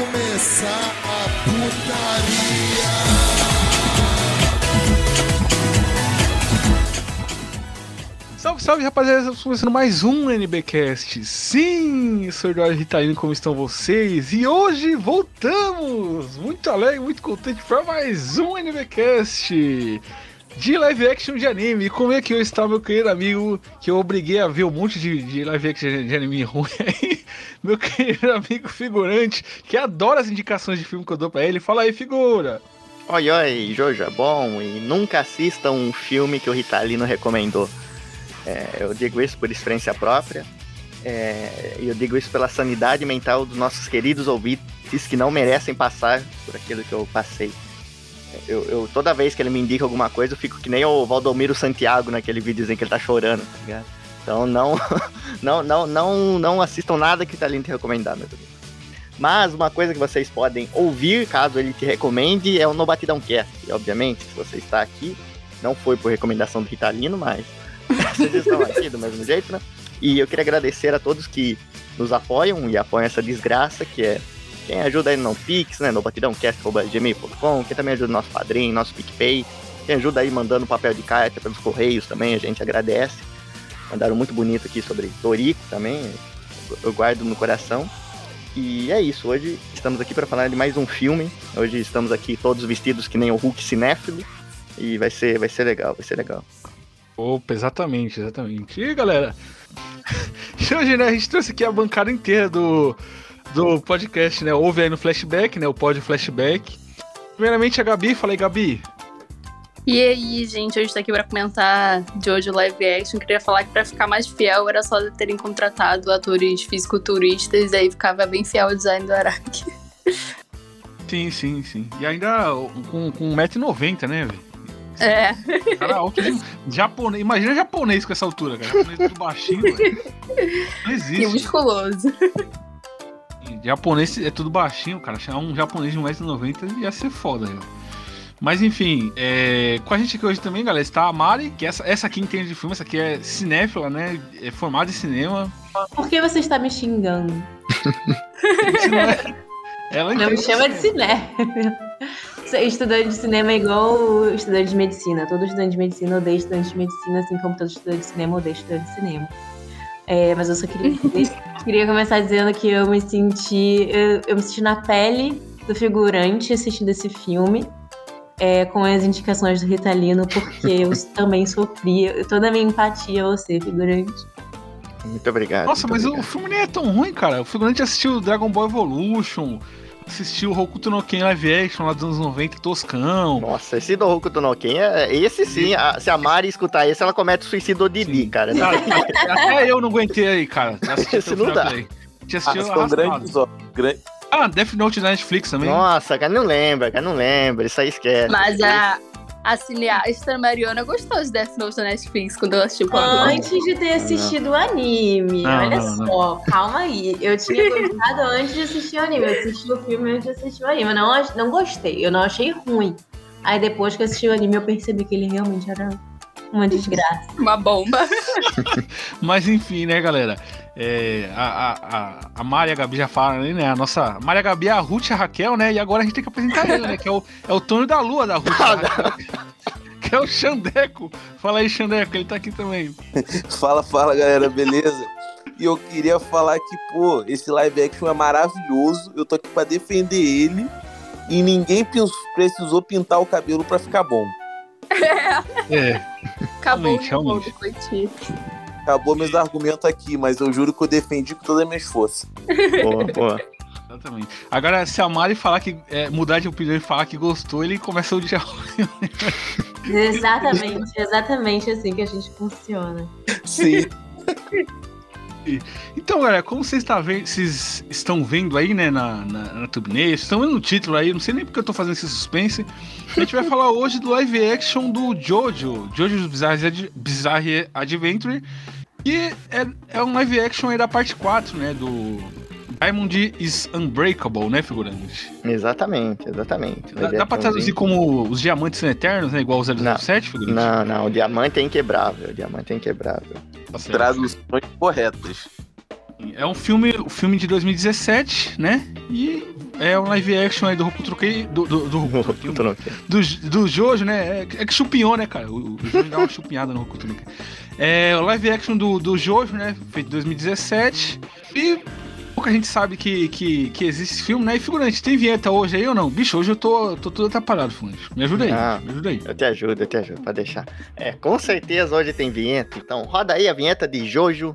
começar a putaria. Salve, salve, rapaziada! Estamos começando mais um NBcast. Sim, sou Eduardo Ritalino, como estão vocês? E hoje voltamos! Muito alegre, muito contente para mais um NBcast de live action de anime. Como é que eu está, meu querido amigo, que eu obriguei a ver um monte de, de live action de anime ruim aí? Meu querido amigo figurante, que adora as indicações de filme que eu dou pra ele. Fala aí, figura! Oi, oi, Jojo é bom e nunca assista um filme que o Ritalino recomendou. É, eu digo isso por experiência própria. É, e eu digo isso pela sanidade mental dos nossos queridos ouvintes que não merecem passar por aquilo que eu passei. Eu, eu, toda vez que ele me indica alguma coisa, eu fico que nem o Valdomiro Santiago naquele videozinho que ele tá chorando, tá ligado? Então não, não, não, não, não assistam nada que o Talino te recomendar, meu amigo. Mas uma coisa que vocês podem ouvir, caso ele te recomende, é o No Batidão Cast. E, obviamente, se você está aqui, não foi por recomendação do Ritalino, mas vocês estão aqui do mesmo jeito, né? E eu queria agradecer a todos que nos apoiam e apoiam essa desgraça, que é quem ajuda aí no Pix, né? No batidãocast.gmail.com, quem também ajuda no nosso padrinho, nosso PicPay, quem ajuda aí mandando papel de carta pelos correios também, a gente agradece. Mandaram muito bonito aqui sobre Torico também, eu guardo no coração. E é isso, hoje estamos aqui para falar de mais um filme. Hoje estamos aqui todos vestidos que nem o Hulk cinéfilo. E vai ser, vai ser legal, vai ser legal. Opa, exatamente, exatamente. E galera, hoje né, a gente trouxe aqui a bancada inteira do, do podcast, né? Ouve aí no flashback, né? O pod flashback. Primeiramente a Gabi, falei, Gabi. E aí, gente, hoje tá aqui pra comentar de hoje o live action. Queria falar que pra ficar mais fiel era só terem contratado atores fisiculturistas, aí ficava bem fiel o design do Araki. Sim, sim, sim. E ainda com, com 1,90m, né, velho? É. Cara alto japonês. Imagina japonês com essa altura, cara. Japonês tudo baixinho, velho. Não existe. E musculoso. Japonês é tudo baixinho, cara. Chamar um japonês de 1,90m ia ser foda, velho. Mas enfim, é... com a gente aqui hoje também, galera, está a Mari, que essa, essa aqui entende de filme, essa aqui é cinéfila, né? É formada em cinema. Por que você está me xingando? é... Ela Não me chama de cinéfila. Estudante de cinema é igual estudante de medicina. Todo estudante de medicina odeia estudante de medicina, assim como todo estudante de cinema odeia estudante de cinema. É, mas eu só queria, queria começar dizendo que eu me senti. Eu, eu me senti na pele do figurante assistindo esse filme. É, com as indicações do Ritalino, porque eu também sofria. Toda a minha empatia a você, figurante. Muito obrigado. Nossa, muito mas obrigado. o filme nem é tão ruim, cara. O figurante assistiu Dragon Ball Evolution, assistiu Hokuto no Ken live action lá dos anos 90, toscão. Nossa, esse do Hokuto no Ken, é, esse sim, a- se a Mari escutar esse, ela comete suicídio Didi, Sim. cara. né? Cara, até eu não aguentei aí, cara. Esse até o não dá. daí. Te Ah, grandes ó, Ah, Death Note da Netflix também. Nossa, cara, não lembra, cara, não lembra, isso aí esquece. Mas a, a cineasta Mariana gostou de Death Note da Netflix quando ela assistiu com a Antes de ter assistido o anime. Não, Olha não, só, calma aí. Eu tinha gostado antes de assistir o anime. Eu assisti o filme antes de assistir o anime. Eu não, não gostei, eu não achei ruim. Aí depois que eu assisti o anime, eu percebi que ele realmente era uma desgraça. uma bomba. Mas enfim, né, galera? É, a, a, a, a Mari e a Gabi já falaram aí, né? A nossa. A Mari e a Gabi é a Ruth e a Raquel, né? E agora a gente tem que apresentar ele, né? Que é o, é o Tony da Lua da Ruth. e a Raquel, que é o Xandeco. Fala aí, Xandeco, ele tá aqui também. Fala, fala, galera, beleza? E eu queria falar que, pô, esse live action é maravilhoso. Eu tô aqui pra defender ele. E ninguém precisou pintar o cabelo pra ficar bom. É, Acabou Realmente, o realmente. Acabou meus argumentos aqui, mas eu juro que eu defendi com todas as minhas forças. Boa, boa. exatamente. Agora, se a Mari falar que. é, mudar de opinião e falar que gostou, ele começa o dia. Exatamente, exatamente assim que a gente funciona. Sim. Então, galera, como vocês, tá vendo, vocês estão vendo aí, né, na, na, na thumbnail, vocês estão vendo no título aí, não sei nem porque eu tô fazendo esse suspense. A gente vai falar hoje do live action do Jojo, Jojo's Bizarre, Ad- Bizarre Adventure, que é, é um live action aí da parte 4, né, do Diamond is Unbreakable, né, figurante? Exatamente, exatamente. Dá, dá pra traduzir como os diamantes são eternos, né, igual o 007, figurante? Não, não, o diamante é inquebrável, o diamante é inquebrável. Tá. Traduções corretas. É um filme, um filme de 2017, né? E é um live action aí do Roku Truquei. Do, do, do, Truquei, do, do Jojo, né? É, é que chupinhou, né, cara? O, o Jojo dá uma chupinhada no Roku Truquei. É o live action do, do Jojo, né? Feito em 2017. E pouca gente sabe que, que, que existe esse filme, né? E figurante, tem vinheta hoje aí ou não? Bicho, hoje eu tô, tô tudo atrapalhado, figurante. Me ajuda aí, Não. me ajuda aí. Eu te ajudo, eu te ajudo, pode deixar. É, com certeza hoje tem vinheta, então roda aí a vinheta de Jojo.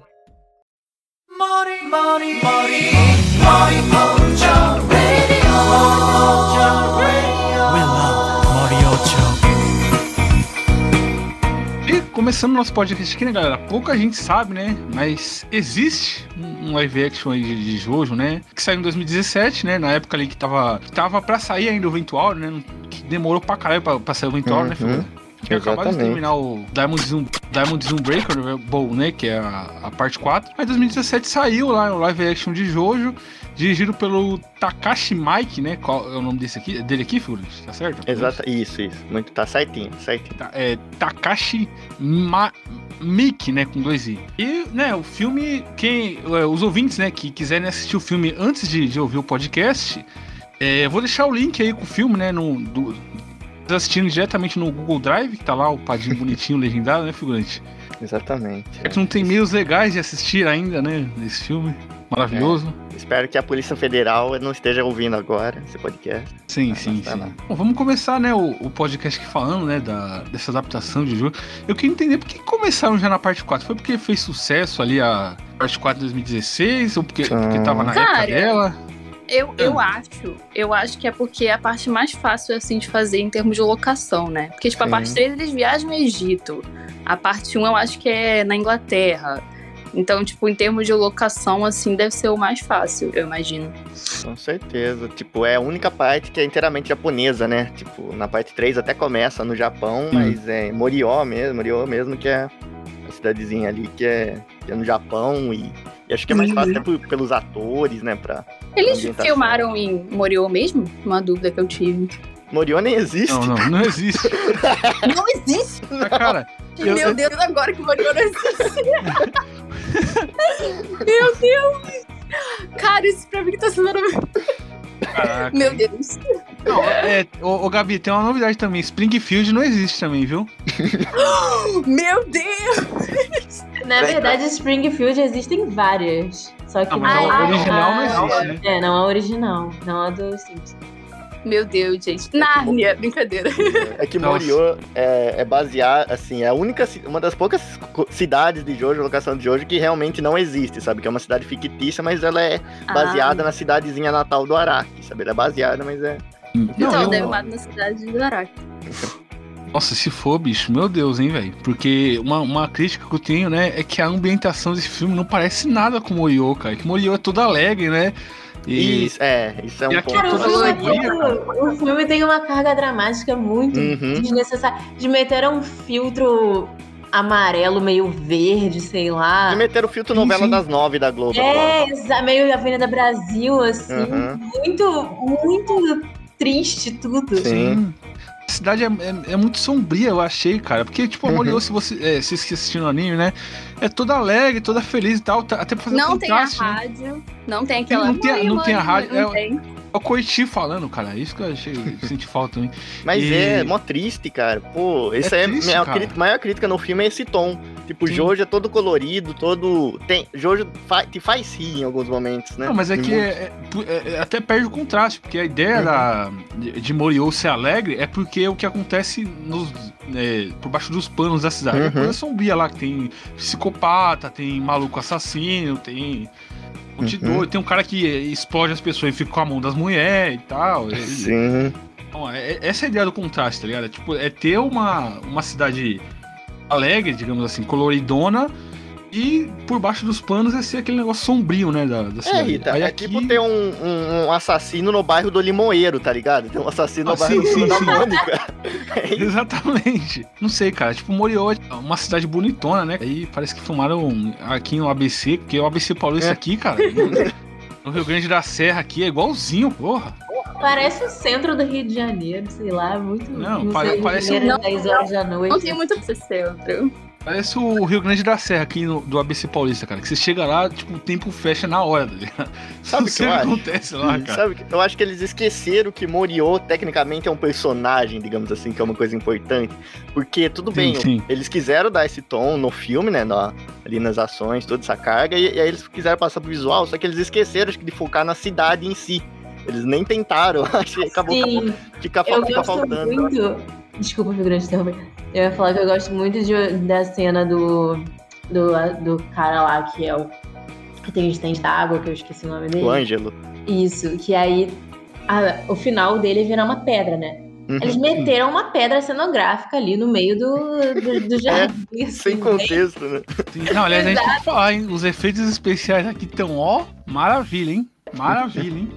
E começando nosso podcast aqui, né, galera? Pouca gente sabe, né? Mas existe um live action aí de, Jojo, né? Que saiu em 2017, né? Na época ali que tava, que tava pra sair ainda o Ventual, né? Que demorou pra caralho pra, pra sair o Ventual, né, Uhum. Tinha acabado de terminar o Diamond Zoom, Diamond Zoom Breaker, né, que é a, a parte 4. Aí em 2017 saiu lá o live action de Jojo, dirigido pelo Takashi Mike, né? Qual é o nome desse aqui? Dele aqui, figurante? Tá certo? Exato, isso, isso. Muito, tá certinho, certinho. Ta- é, Takashi Ma Miki, né, com dois i. E, né, o filme, quem, é, os ouvintes, né, que quiserem assistir o filme antes de, de ouvir o podcast, é, vou deixar o link aí com o filme, né, no, do, assistindo diretamente no Google Drive, que tá lá o padinho bonitinho, legendado, né, figurante? Exatamente. É que não tem meios legais de assistir ainda, né, nesse filme. Maravilhoso. Espero que a Polícia Federal não esteja ouvindo agora esse podcast. Sim, Ah, sim, tá sim. Bom, vamos começar, né, o, o podcast aqui falando, né, da, dessa adaptação de jogo. Eu queria entender por que começaram já na parte 4. Foi porque fez sucesso ali a parte 4 de 2016? Ou porque, porque tava na Cara, época dela? Eu, eu Ah. acho, eu acho que é porque é a parte mais fácil assim de fazer em termos de locação, né? Porque, tipo, a Sim. parte 3 eles viajam no Egito. A parte 1 eu acho que é na Inglaterra. Então, tipo, em termos de locação, assim, deve ser o mais fácil, eu imagino. Com certeza. Tipo, é a única parte que é inteiramente japonesa, né? Tipo, na parte 3 até começa no Japão, mas é Morió mesmo, Morió mesmo, que é a cidadezinha ali que é, que é no Japão e, e acho que é mais fácil até por- pelos atores, né? Pra... Eles filmaram em Moriô mesmo? Uma dúvida que eu tive. Morió nem existe. Não, não, não existe. Não existe! Ah, Cara, Eu- Meu eu- Deus, agora que Moriô não existe! Meu Deus! Cara, isso pra mim tá sendo. Caraca. Meu Deus. Não, é, ô, ô, Gabi, tem uma novidade também. Springfield não existe também, viu? Meu Deus! Na verdade, Springfield existem várias. Só que Não, mas a não original não a- existe, né? É, não a original. Não a do Simpsons. Meu Deus, gente. Nárnia, brincadeira. É que Nossa. Morió é, é baseado, assim, é a única, uma das poucas cidades de Jojo, locação de Jojo, que realmente não existe, sabe? Que é uma cidade fictícia, mas ela é baseada na cidadezinha natal do Araki, sabe? Ela é baseada, mas é... Então, eu- deve na cidade de Araki. Nossa, se for, bicho, meu Deus, hein, velho. Porque uma, uma crítica que eu tenho, né, é que a ambientação desse filme não parece nada com Moriô, cara. Que Moriô é todo alegre, né? E, Isso, é, isso é um e aqui ponto. Cara, o filme, tem, o filme tem uma carga dramática muito Uhum. desnecessária. De meter um filtro amarelo, meio verde, sei lá. E meteram o filtro novela das nove da Globo. É, exa- meio Avenida Brasil, assim. Uhum. Muito, muito triste tudo. Sim. Sim. A cidade é, é- é muito sombria, eu achei, cara. Porque, tipo, a Uhum. Se você, é, se assistir no anime, né? É toda alegre, toda feliz e tal. tá- Até pra fazer Não tem a né? rádio, não tem aquela. Não tem não tem a rádio, Não é- tem. É o Koichi falando, cara. Isso que eu achei, senti falta também. Mas E- é mó triste, cara. Pô, isso É é, triste, minha maior crítica no filme é esse tom. Tipo, Sim. Jojo é todo colorido, todo. Tem, Jojo fa- te faz rir em alguns momentos, né? Não, mas é Em que muitos. é- é- é- até perde o contraste, porque a ideia Uhum. da, de, Moriô ser alegre é porque o que acontece nos, é, por baixo dos panos da cidade é Uhum. coisa sombria lá, que tem psicopata, tem maluco assassino, tem. Um de Uhum. tem um cara que explode as pessoas e fica com a mão das mulheres e tal. e- Sim. Então, é- essa é a ideia do contraste, tá ligado? É, tipo, é ter uma, uma cidade alegre, digamos assim, coloridona, e por baixo dos panos é ser aquele negócio sombrio, né, da, da É. Rita, Aí é aqui- tipo ter um, um- um assassino no bairro do Limoeiro, tá ligado? Tem um assassino Ah, no bairro sim, sim, da sim. Mônica. É. Exatamente. Não sei, cara. Tipo, Morió é uma cidade bonitona, né? Aí parece que filmaram aqui no ABC, porque o ABC Paulista É. aqui, cara, no, Rio Grande da Serra aqui é igualzinho, porra. Parece o centro do Rio de Janeiro, sei lá, muito. Não, sei, pare- Rio de parece Janeiro, um- 10 horas da noite. Não tem muito pra ser centro. Parece o Rio Grande da Serra aqui no- do ABC Paulista, cara. Que você chega lá, tipo, o tempo fecha na hora, tá ligado? Sabe o que que acho? acontece lá, cara. Sabe, que- eu acho que eles esqueceram que Moriô tecnicamente é um personagem, digamos assim, que é uma coisa importante. Porque, tudo Sim, bem, sim. eles quiseram dar esse tom no filme, né? na- ali nas ações, toda essa carga, e, e aí eles quiseram passar pro visual, só que eles esqueceram acho que, de focar na cidade em si. Eles nem tentaram, achei, acabou, acabou Sim, fica, eu fica gosto faltando. muito. Desculpa, do Sul. Eu ia falar que eu gosto muito de- da cena do, do, do cara lá que é o. que tem o stand da água, que eu esqueci o nome dele. O Ângelo. Isso, que aí a- o final dele vira uma pedra, né? Uhum. Eles meteram uma pedra cenográfica ali no meio do, do, do jardim. assim, É, Sem bem- contexto, né? Sim. Não, aliás, a gente tem que falar, hein? Os efeitos especiais aqui estão, ó, maravilha, hein? Maravilha, hein?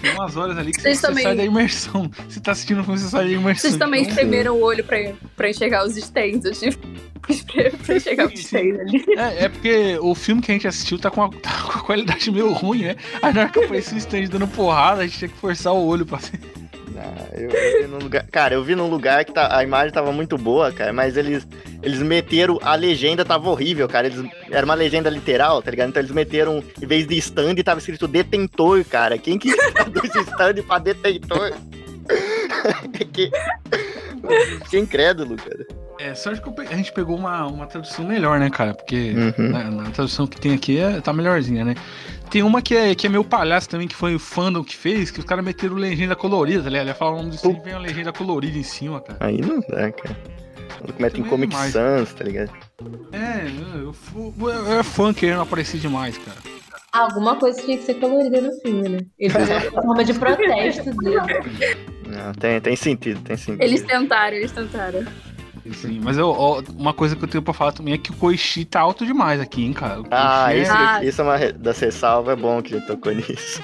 Tem umas horas ali que Vocês você também- sai da imersão. Você tá assistindo o filme, você sai da imersão. Vocês também Então, espremeram o olho pra, pra enxergar os stands. Eu tive que espremer pra enxergar os stands ali. É, é porque o filme que a gente assistiu tá com, a, tá com a qualidade meio ruim, né? Aí na hora que aparecia o stand dando porrada, a gente tinha que forçar o olho pra ser. Ah, eu, eu vi num lugar, cara, eu vi num lugar que tá, a imagem tava muito boa, cara, mas eles, eles meteram, a legenda tava horrível, cara. Eles, era uma legenda literal, tá ligado? Então eles meteram, em vez de stand, tava escrito detentor, cara. Quem que traduz stand pra detentor? que... Fiquei incrédulo, cara. É, sorte que a gente pegou uma, uma tradução melhor, né, cara? Porque Uhum. na, na tradução que tem aqui é, tá melhorzinha, né? Tem uma que é, que é meio palhaço também, que foi o fandom que fez, que os caras meteram legenda colorida, tá ligado? Ele fala o nome do stream e vem uma legenda colorida em cima, cara. Aí não dá, cara. Quando mete em Também é Comic demais. Sans, tá ligado? É, eu, fu- eu, eu é fã querendo aparecer demais, cara. Alguma coisa tinha que ser colorida no filme, né? Ele fez uma forma de protesto dele. Não, tem, tem sentido, tem sentido. Eles tentaram, eles tentaram. Sim, mas eu, ó, uma coisa que eu tenho pra falar também é que o Koichi tá alto demais aqui, hein, cara. O Ah, Koichi isso, Ah. isso é uma das ressalvas, é bom que ele tocou nisso.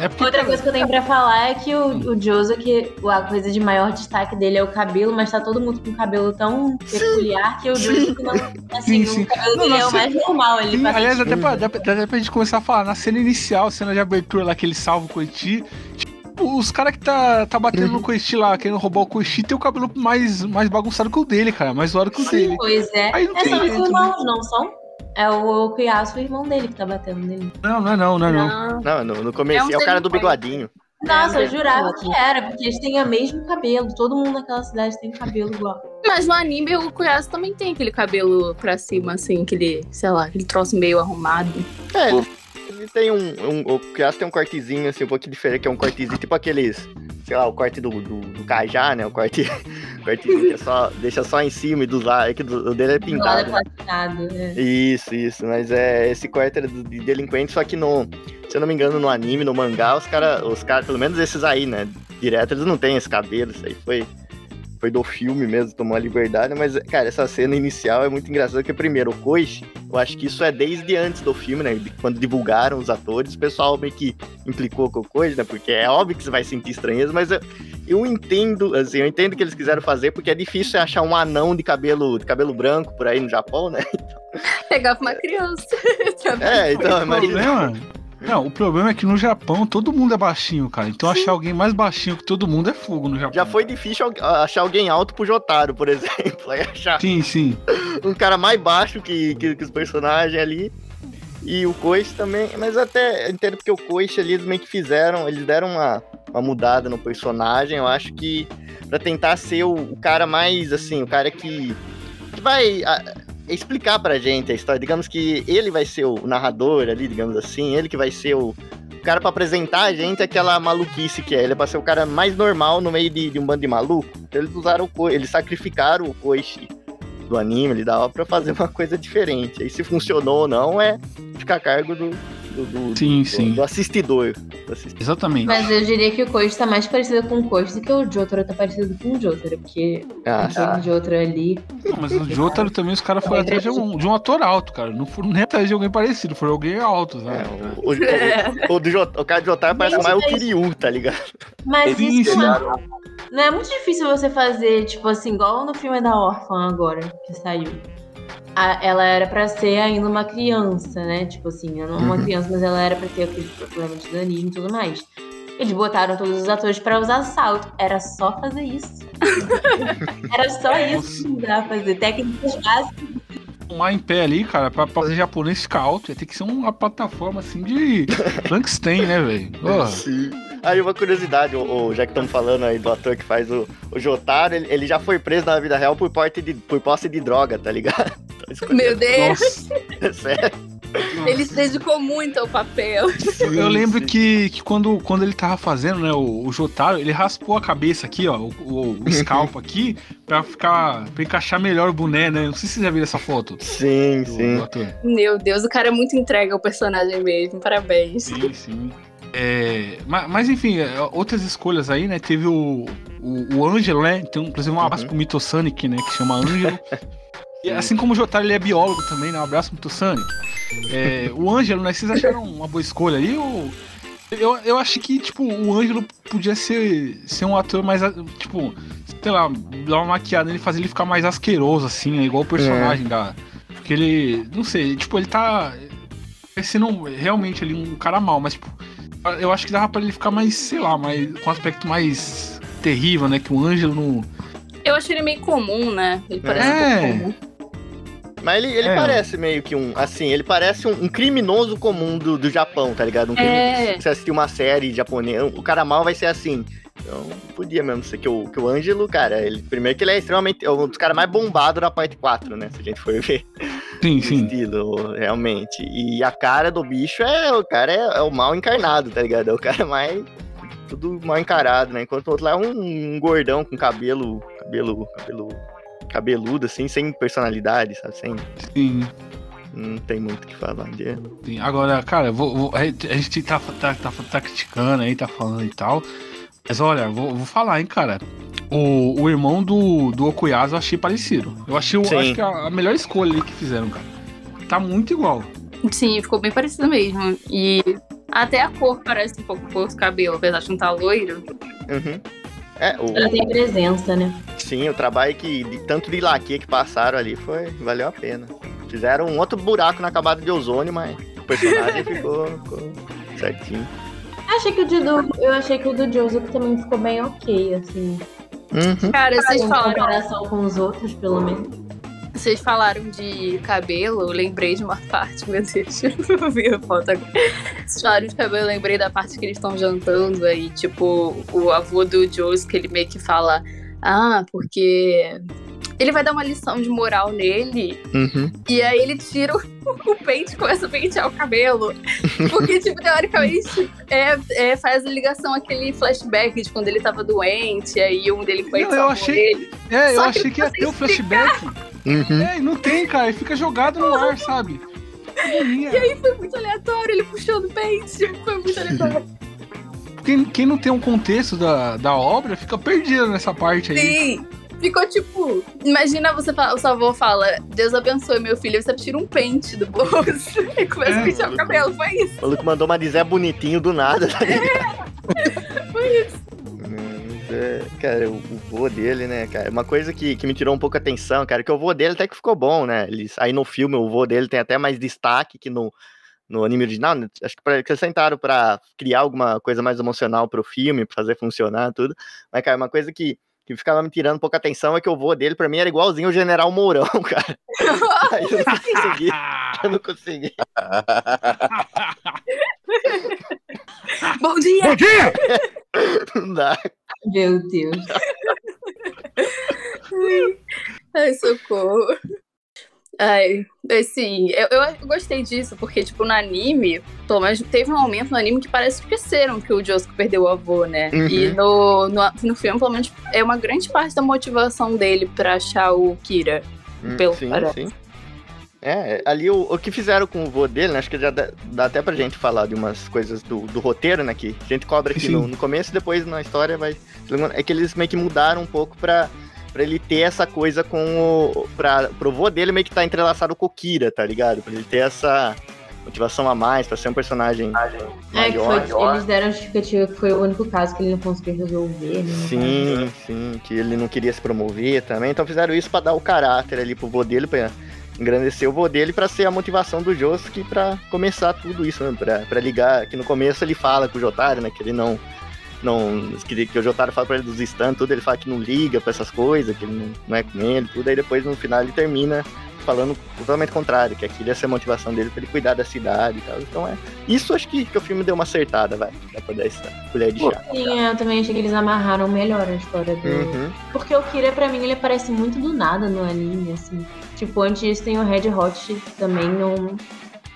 é, é porque, Outra coisa que eu tenho pra falar é que o, o Jozo, que a coisa de maior destaque dele é o cabelo, mas tá todo mundo com um cabelo tão peculiar que o Jozo não. Assim, Sim, sim. o cabelo Não, dele é o mais normal. Ele Sim, aliás, até pra, dá, pra- dá pra gente começar a falar, na cena inicial, cena de abertura lá que ele salva o Koichi, tipo, os caras que tá, tá batendo Uhum. no Koichi lá, querendo roubar o Koichi, tem o cabelo mais, mais bagunçado que o dele, cara, mais zoado que o dele. Pois é. Aí não É, tem são os né? irmãos, não são? É o Okuyasu, o irmão dele, que tá batendo nele. Não, não é não, não é não. Não. Não, no, começo, É um é o cara do bigodinho. Nossa, eu jurava verdade. que era, porque eles têm o mesmo cabelo. Todo mundo naquela cidade tem cabelo igual. Mas no anime o Kuyasu também tem aquele cabelo pra cima, assim, aquele, sei lá, aquele troço meio arrumado. É, tem um, um. O Criaço tem um cortezinho assim, um pouquinho diferente, que é um cortezinho, tipo aqueles. Sei lá, o corte do, do, do Cajá, né? O corte, cortezinho que é só, deixa só em cima e dos lados. É que do, o dele é é pintado. né? platinado. É. Isso, isso. Mas é esse corte era do- de delinquente, só que no. Se eu não me engano, no anime, no mangá, os caras, os cara, pelo menos esses aí, né? Direto, eles não têm esse cabelo, isso aí foi. Foi do filme mesmo, tomou a liberdade, mas, cara, essa cena inicial é muito engraçada, porque primeiro, o Koichi, eu acho que isso é desde antes do filme, né? Quando divulgaram os atores, o pessoal meio que implicou com o Koichi, né? Porque é óbvio que você vai sentir estranheza, mas eu, eu entendo, assim, eu entendo que eles quiseram fazer, porque é difícil achar um anão de cabelo, de cabelo branco por aí no Japão, né? Pegava uma criança. É, então, o imagina. problema. Não, o problema é que no Japão todo mundo é baixinho, cara. Então achar alguém mais baixinho que todo mundo é fogo no Japão. Já foi difícil achar alguém alto pro Jotaro, por exemplo. Aí achar Sim, sim. um cara mais baixo que, que, que os personagens ali. E o Koichi também, mas até eu entendo porque o Koichi ali eles meio que fizeram, eles deram uma, uma mudada no personagem, eu acho que pra tentar ser o, o cara mais assim, o cara que, que vai ah, explicar pra gente a história. Digamos que ele vai ser o narrador ali, digamos assim, ele que vai ser o, cara pra apresentar a gente aquela maluquice que é. Ele é pra ser o cara mais normal no meio de, de um bando de maluco. Então eles usaram o eles sacrificaram o Koichi do anime, ele dava pra fazer uma coisa diferente. Aí se funcionou ou não é ficar a cargo do, do, do, Sim, do- sim. do assistidor. Do assistidor. Exatamente. Mas eu diria que o Koji tá mais parecido com o Koji do que o Jotaro tá parecido com o Jotaro, porque Ah, aquele Jotaro ali. Não, mas o Jotaro também os caras foram atrás de um, de um ator alto, cara. Não foram nem atrás de alguém parecido, foram alguém alto, é, sabe? o, o, o, o o cara de Jotaro parece Gente, mais o Kiryu, tá ligado? Mas Sim, isso sim. não, é- não é muito difícil você fazer, tipo assim, igual no filme da órfã agora, que saiu. A- ela era pra ser ainda uma criança, né? Tipo assim, ela não é uma Uhum. criança, mas ela era pra ter aquele problema de daninho e tudo mais. Eles botaram todos os atores pra usar salto. Era só fazer isso. Era só isso que dá pra fazer. Técnicas básicas tomar em pé ali, cara, pra fazer japonês ficar alto, ia ter que ser uma plataforma assim de Frankenstein, né, velho? Porra. Sim. Aí uma curiosidade, o, o- já que estamos falando aí do ator que faz o, o Jotaro, ele, ele já foi preso na vida real por, porte de, por posse de droga, tá ligado? Meu Deus, Nossa. é ele se dedicou muito ao papel. Eu, eu lembro que, que quando, quando ele tava fazendo, né, o, o Jotaro, ele raspou a cabeça aqui, ó, o, o, o scalp aqui, pra ficar. pra encaixar melhor o boné, né? Não sei se vocês já viram essa foto. Sim, do- sim. do. Meu Deus, o cara é muito entregue ao personagem mesmo. Parabéns. Sim, sim. É, mas, mas, enfim, é, outras escolhas aí, né? Teve o, o, o Ângelo, né? Então, inclusive, um abraço Uhum. pro Mitosonic, né? Que chama Ângelo. E assim como o Jotaro, ele é biólogo também, né? Um abraço pro Mitosonic. É, o Ângelo, né? Vocês acharam uma boa escolha ali? Ou... Eu, eu acho que, tipo, o Ângelo podia ser, ser um ator mais, tipo, sei lá, dar uma maquiada nele, fazer ele ficar mais asqueroso, assim, né? Igual o personagem da... Porque ele, não sei, tipo, ele tá parecendo realmente ali um cara mal, mas, tipo, eu acho que dava pra ele ficar mais, sei lá, mais, com um aspecto mais terrível, né? Que o Ângelo não... Eu achei ele meio comum, né? Ele parece É. um pouco comum. Mas ele, ele É. parece meio que um, assim, ele parece um, um criminoso comum do, do Japão, tá ligado? Um crime, É. Se você assistir uma série japonesa, o cara mal vai ser assim. Então, podia mesmo ser que o, que o Ângelo, cara, ele, primeiro que ele é extremamente, é um dos caras mais bombados da parte 4, né? Se a gente for ver Sim, sim. estilo, realmente. E a cara do bicho é, o cara é, é o mal encarnado, tá ligado? É o cara mais, tudo mal encarado, né? Enquanto o outro lá é um, um gordão com cabelo, cabelo, cabelo, cabeludo, assim, sem personalidade, sabe? Sem, sim. não tem muito o que falar dele. Sim, Agora, cara, vou- vou- a gente tá, tá, tá, tá criticando aí, tá falando e tal. Mas olha, vou, vou falar, hein, cara. O, o irmão do, do Okuyasu eu achei parecido. Eu achei Sim. acho que a, a melhor escolha ali que fizeram, cara. Tá muito igual. Sim, ficou bem parecido mesmo. E até a cor parece um pouco com o cabelo, apesar de não estar loiro. Uhum. É, o, Ela tem presença, né? sim, o trabalho que, de, tanto de laque que passaram ali foi, valeu a pena. Fizeram um outro buraco na camada de ozônio, mas o personagem ficou, ficou certinho. Achei que o do, eu achei que o do Joseph também ficou bem ok, assim. Uhum. Cara, vocês Em falaram, comparação com os outros, pelo menos. Vocês falaram de cabelo, eu lembrei de uma parte, meu Deus, eu vi a foto agora. Vocês falaram de cabelo, eu lembrei da parte que eles estão jantando aí, tipo, o avô do Jones, que ele meio que fala, ah, porque ele vai dar uma lição de moral nele, Uhum. e aí ele tira o, o pente e começa a pentear o cabelo. Porque, tipo, teoricamente, é, é, faz a ligação aquele flashback de quando ele tava doente, aí um delinquente Não, eu achei- ele. É, eu Só que achei que ia ter o flashback. Uhum. É, e não tem, cara. Ele fica jogado no ar, sabe? E aí, Foi muito aleatório, ele puxou do pente. Foi muito aleatório. quem, quem não tem um contexto da, da obra fica perdido nessa parte aí. Sim. Ficou tipo, imagina você fala, o seu avô fala, Deus abençoe meu filho, você tira um pente do bolso e começa É, a pentear o cabelo, foi isso. O maluco mandou uma dizer bonitinho do nada, tá ligado? Foi isso. É, cara, o, o vô dele, né, cara, uma coisa que, que me tirou um pouco a atenção, cara, que o vô dele até que ficou bom, né? Eles, aí no filme o vô dele tem até mais destaque que no, no anime original, né? acho que acrescentaram pra criar alguma coisa mais emocional pro filme, pra fazer funcionar tudo. Mas, cara, uma coisa que, que ficava me tirando um pouco a atenção é que o vô dele, pra mim, era igualzinho o General Mourão, cara. Aí eu não consegui, eu não consegui. Bom dia! Bom dia! Não dá. Meu Deus. Ai, socorro. Ai, assim, eu, eu gostei disso, porque, tipo, no anime, pelo menos teve um momento no anime que parece que esqueceram que o Josuke perdeu o avô, né? Uhum. E no, no, no filme, pelo menos, é uma grande parte da motivação dele pra achar o Kira. Pelo sim, parece. sim. É, ali o, o que fizeram com o vô dele, né, acho que já dá, dá até pra gente falar de umas coisas do, do roteiro, né, que a gente cobra aqui no, no começo e depois na história vai... É que eles meio que mudaram um pouco pra, pra ele ter essa coisa com o... Pra, pro vô dele meio que tá entrelaçado com o Kira, tá ligado? Pra ele ter essa motivação a mais, pra ser um personagem É, que maior. foi, eles deram a justificativa que foi o único caso que ele não conseguiu resolver, né? Sim, sim, que ele não queria se promover também. Então fizeram isso pra dar o caráter ali pro vô dele, pra engrandecer o vô dele, pra ser a motivação do Josuke pra começar tudo isso, né? Pra, pra ligar, que no começo ele fala com o Jotaro, né? Que ele não. Não que, que o Jotaro fala pra ele dos stands, tudo, ele fala que não liga pra essas coisas, que ele não, não é com ele, tudo. Aí depois no final ele termina falando totalmente contrário, que aquilo ia ser a motivação dele pra ele cuidar da cidade e tal. Então é. Isso acho que, que o filme deu uma acertada, vai. Dá pra dar essa colher de chá. Sim, eu também achei que eles amarraram melhor a história do. Uhum. Porque o Kira, pra mim, ele aparece muito do nada no anime, assim. Tipo, antes disso tem o Red Hot que também não.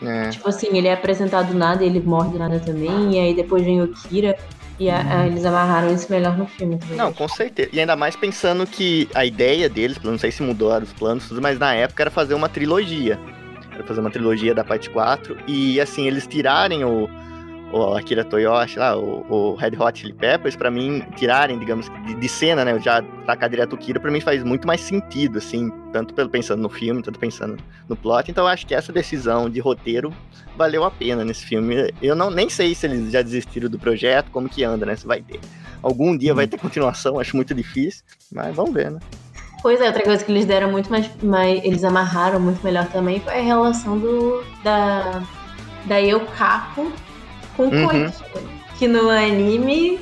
É. Tipo assim, ele é apresentado do nada e ele morre do nada também. E aí depois vem o Kira. E a- a- eles amarraram isso melhor no filme também. Não, com certeza. E ainda mais pensando que a ideia deles, não sei se mudou os planos, mas na época era fazer uma trilogia. Era fazer uma trilogia da parte 4. E assim, eles tirarem o, o Akira Toyoshi lá, o, o Red Hot Chili Peppers, pra mim, tirarem, digamos, de, de cena, né? Já tacar direto o Kira, pra mim faz muito mais sentido, assim, tanto pelo pensando no filme, tanto pensando no plot. Então eu acho que essa decisão de roteiro valeu a pena nesse filme. Eu não nem sei se eles já desistiram do projeto, como que anda, né? Se vai ter. Algum dia vai ter continuação, acho muito difícil, mas vamos ver, né? Pois é, outra coisa que eles deram muito mais, mais. Eles amarraram muito melhor também foi a relação do. da. da Yokako com o Uhum. Koichi. Que no anime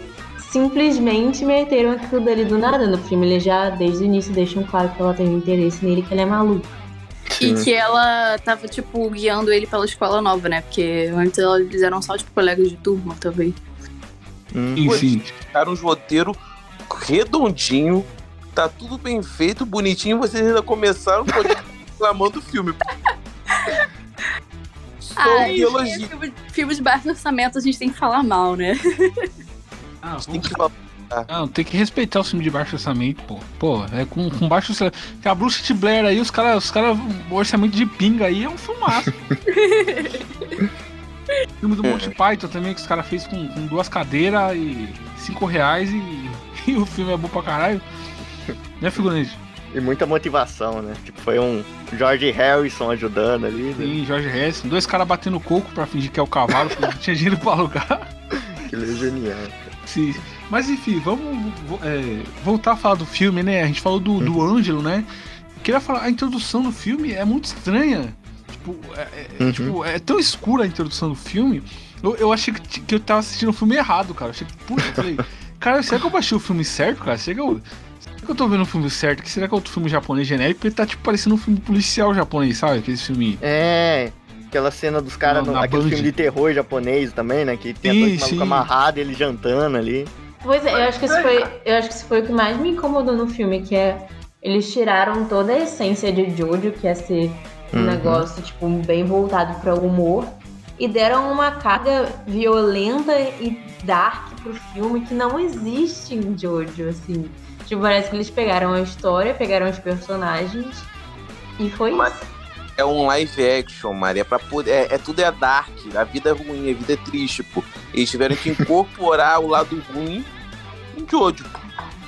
simplesmente meteram aquilo dali do nada. No filme eles já, desde o início, deixam claro que ela tem um interesse nele, que ele é maluco. E que ela tava, tipo, guiando ele pela escola nova, né? Porque antes eles eram só, tipo, colegas de turma, talvez. Hum. Enfim. Ficaram uns roteiros redondinho, tá tudo bem feito, bonitinho, vocês ainda começaram reclamando do filme. Ai, elogio. filme, filme de baixo orçamento a gente tem que falar mal, né? Ah, Tem que falar. Não, tem que respeitar o filme de baixo orçamento, pô. Pô, é com, com baixo orçamento. Que a Bruce de Blair aí, os caras, os cara, o orçamento de pinga aí é um filmaço. filme do Monty Python também, que os caras fez com, com duas cadeiras e cinco reais e, e o filme é bom pra caralho. Né, figurante? E muita motivação, né? Tipo, foi um George Harrison ajudando ali. né? Tem Jorge Harrison, dois caras batendo coco pra fingir que é o cavalo, porque não tinha dinheiro pra alugar. Aquilo é genial. Sim. Mas enfim, vamos é, voltar a falar do filme, né? A gente falou do, do Ângelo, né? Eu queria falar, a introdução do filme é muito estranha. Tipo, é, é- Uhum. tipo, é tão escura a introdução do filme. Eu, eu achei que, que eu tava assistindo o filme errado, cara. Eu achei que, puta, eu falei, cara, será que eu baixei o filme certo, cara? Será que eu, será que eu tô vendo o filme certo? Que será que é outro filme japonês genérico? Porque tá, tipo, parecendo um filme policial japonês, sabe? Aquele filme. É, aquela cena dos caras, Na- no- na aquele Band. filme de terror japonês também, né? Que tem Sim, dois malucos sim. amarrados, ele jantando ali. Pois é, eu acho que isso foi, eu acho que isso foi o que mais me incomodou no filme, que é eles tiraram toda a essência de Jojo, que é ser um Uhum. negócio tipo bem voltado para o humor, e deram uma carga violenta e dark pro filme que não existe em Jojo, assim. Tipo, parece que eles pegaram a história, pegaram os personagens e foi Mas- isso. É um live action, Maria, pra poder. É, é tudo é dark, a vida é ruim, a vida é triste, pô. Eles tiveram que incorporar o lado ruim em Jojo.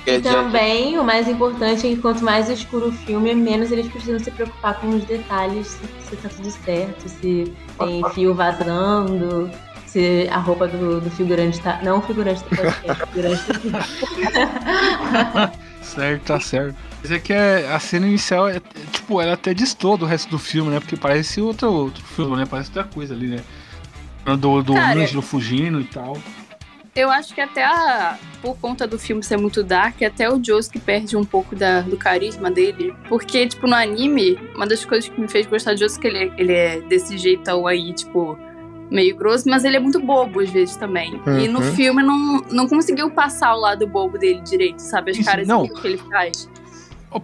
é E de- também, o mais importante é que quanto mais escuro o filme, menos eles precisam se preocupar com os detalhes, se, se tá tudo certo, se tem fio vazando, se a roupa do, do figurante tá. Não o figurante podcast, o figurante Certo, tá certo. Mas é que é- a cena inicial é, é, tipo, ela até distou do resto do filme, né? Porque parece outro, outro filme, né? Parece outra coisa ali, né? Do, do Cara, Ângelo fugindo e tal. Eu acho que até a, por conta do filme ser muito dark, até o Josuke perde um pouco da- do carisma dele. Porque, tipo, no anime, uma das coisas que me fez gostar de Josuke, ele, é- ele é desse jeitão aí, tipo, meio grosso, mas ele é muito bobo às vezes também. E no Uhum. filme não, não conseguiu passar o lado bobo dele direito, sabe? As Isso, caras não. que ele faz.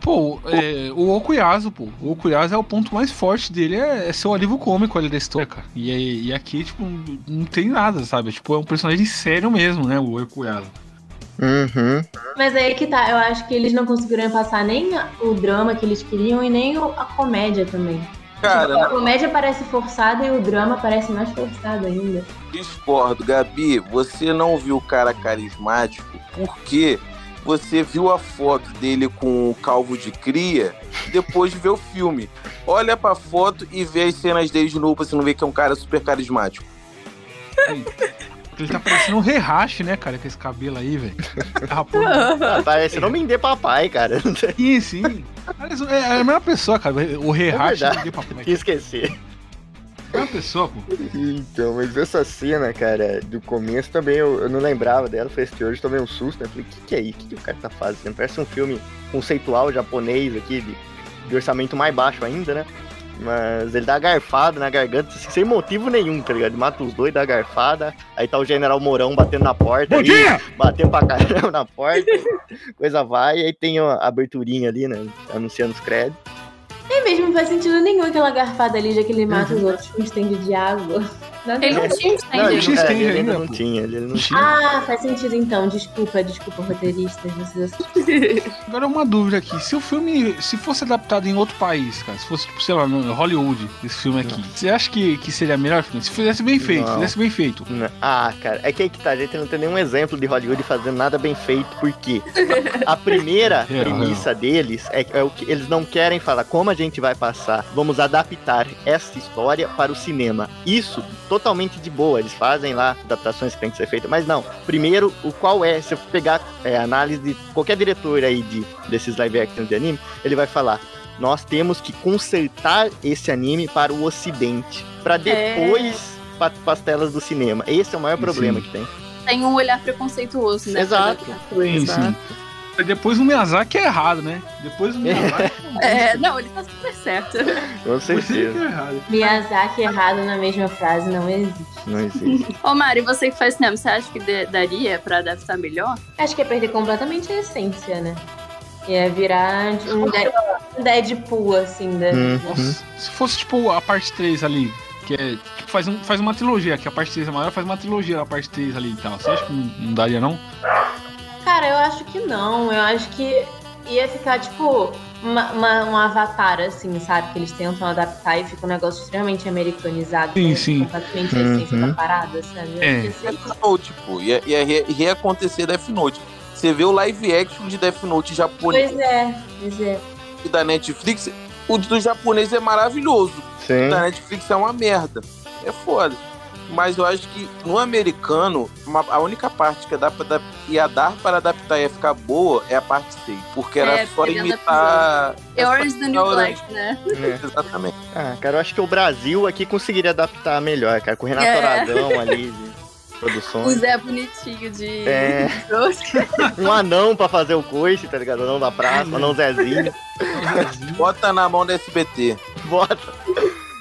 Pô, é, o Okuyasu, pô. O Okuyasu é o ponto mais forte dele, é, é ser o alívio cômico ali da história, cara. E, e aqui, tipo, não- tem nada, sabe? Tipo, é um personagem sério mesmo, né? O Okuyasu. Uhum. Mas aí que tá, eu acho que eles não conseguiram passar nem o drama que eles queriam e nem a comédia também. Cara, A comédia parece forçada e o drama parece mais forçado ainda. discordo, Gabi. Você não viu o cara carismático porque você viu a foto dele com o calvo de cria depois de ver o filme. Olha pra foto e vê as cenas dele de novo pra você não ver que é um cara super carismático. Ele tá parecendo um rehache, né, cara? Com esse cabelo aí, velho. Tá rapando. Ah, parece não me dê papai, cara. Sim, sim. Aliás, É a mesma pessoa, cara. O verdade. não tem papai. Tinha esquecer. É a mesma pessoa, pô. Então, mas essa cena, cara, do começo também eu, eu não lembrava dela, foi este hoje, tomei um susto, né? Falei, o que, que é isso? O que, que o cara tá fazendo? Parece um filme conceitual japonês aqui, de de orçamento mais baixo ainda, né? Mas ele dá garfada na garganta, assim, sem motivo nenhum, tá ligado? Ele mata os dois, dá garfada. Aí tá o General Mourão batendo na porta. Bom dia! Batendo pra caramba na porta. coisa vai. E aí tem a aberturinha ali, né? Anunciando os créditos. Nem mesmo não faz sentido nenhum aquela garfada ali, já que ele mata os outros com um stand de água. Ele não tinha Não, ele, stand tinha é, stand ele ainda ainda, não tinha. Ele não Ah, faz sentido então. Desculpa, desculpa, roteiristas. Vocês Agora uma dúvida aqui, se o filme, se fosse adaptado em outro país, cara, se fosse, tipo, sei lá, no Hollywood, esse filme aqui, você acha que, que seria melhor filme? Se fizesse bem feito, Não. fizesse bem feito. Não. Ah, cara, é que aí que tá, a gente não tem nenhum exemplo de Hollywood fazendo nada bem feito, porque a primeira Real, premissa deles é, é o que eles não querem falar como a gente vai passar, vamos adaptar essa história para o cinema. Isso totalmente de boa, eles fazem lá adaptações que tem que ser feitas, mas não. Primeiro, o qual é, se eu pegar é, análise de qualquer diretor aí de, desses live actions de anime, ele vai falar. Nós temos que consertar esse anime para o ocidente, para depois para as telas do cinema. Esse é o maior Sim. problema que tem. Tem um olhar preconceituoso, né? Exato. Sim, sim. Aí Depois o Miyazaki é errado, né? Depois o Miyazaki É, não, ele tá super certo. Com que certeza. é errado. Miyazaki errado na mesma frase não existe. Não existe. Ô, Mari, você que faz cinema, você acha que de- daria pra adaptar melhor? Acho que é perder completamente a essência, né? Ia virar de- um, Dead- um Deadpool, assim, da Uhum. Nossa, se fosse tipo a parte 3 ali, que é. Tipo, faz, um, faz uma trilogia, que a parte 3 é maior, faz uma trilogia a parte 3 ali e tal. Você acha que não, não daria, não? Cara, eu acho que não. Eu acho que ia ficar, tipo, uma, uma- um avatar, assim, sabe? Que eles tentam adaptar e fica um negócio extremamente americanizado. Sim, perde sim. Completamente a essência Uhum. da parada, sabe? É. Death Note, pô. Ia, ia re- reacontecer Death Note. Você vê o live action de Death Note japonês Pois é, pois é. da Netflix, o do japonês é maravilhoso. Sim. O da Netflix é uma merda. É foda. Mas eu acho que no americano, uma- a única parte que dá pra, ia dar para adaptar e ia ficar boa é a parte 6. Porque era É, só imitar. É Orange the New Black, né? É. Exatamente. Ah, cara, eu acho que o Brasil aqui conseguiria adaptar melhor, cara. Com o Renato É. Aragão ali de O produções. Zé bonitinho de. É. Um anão pra fazer o coice, tá ligado? Anão da praça, anão Zezinho. Bota na mão da SBT. Bota.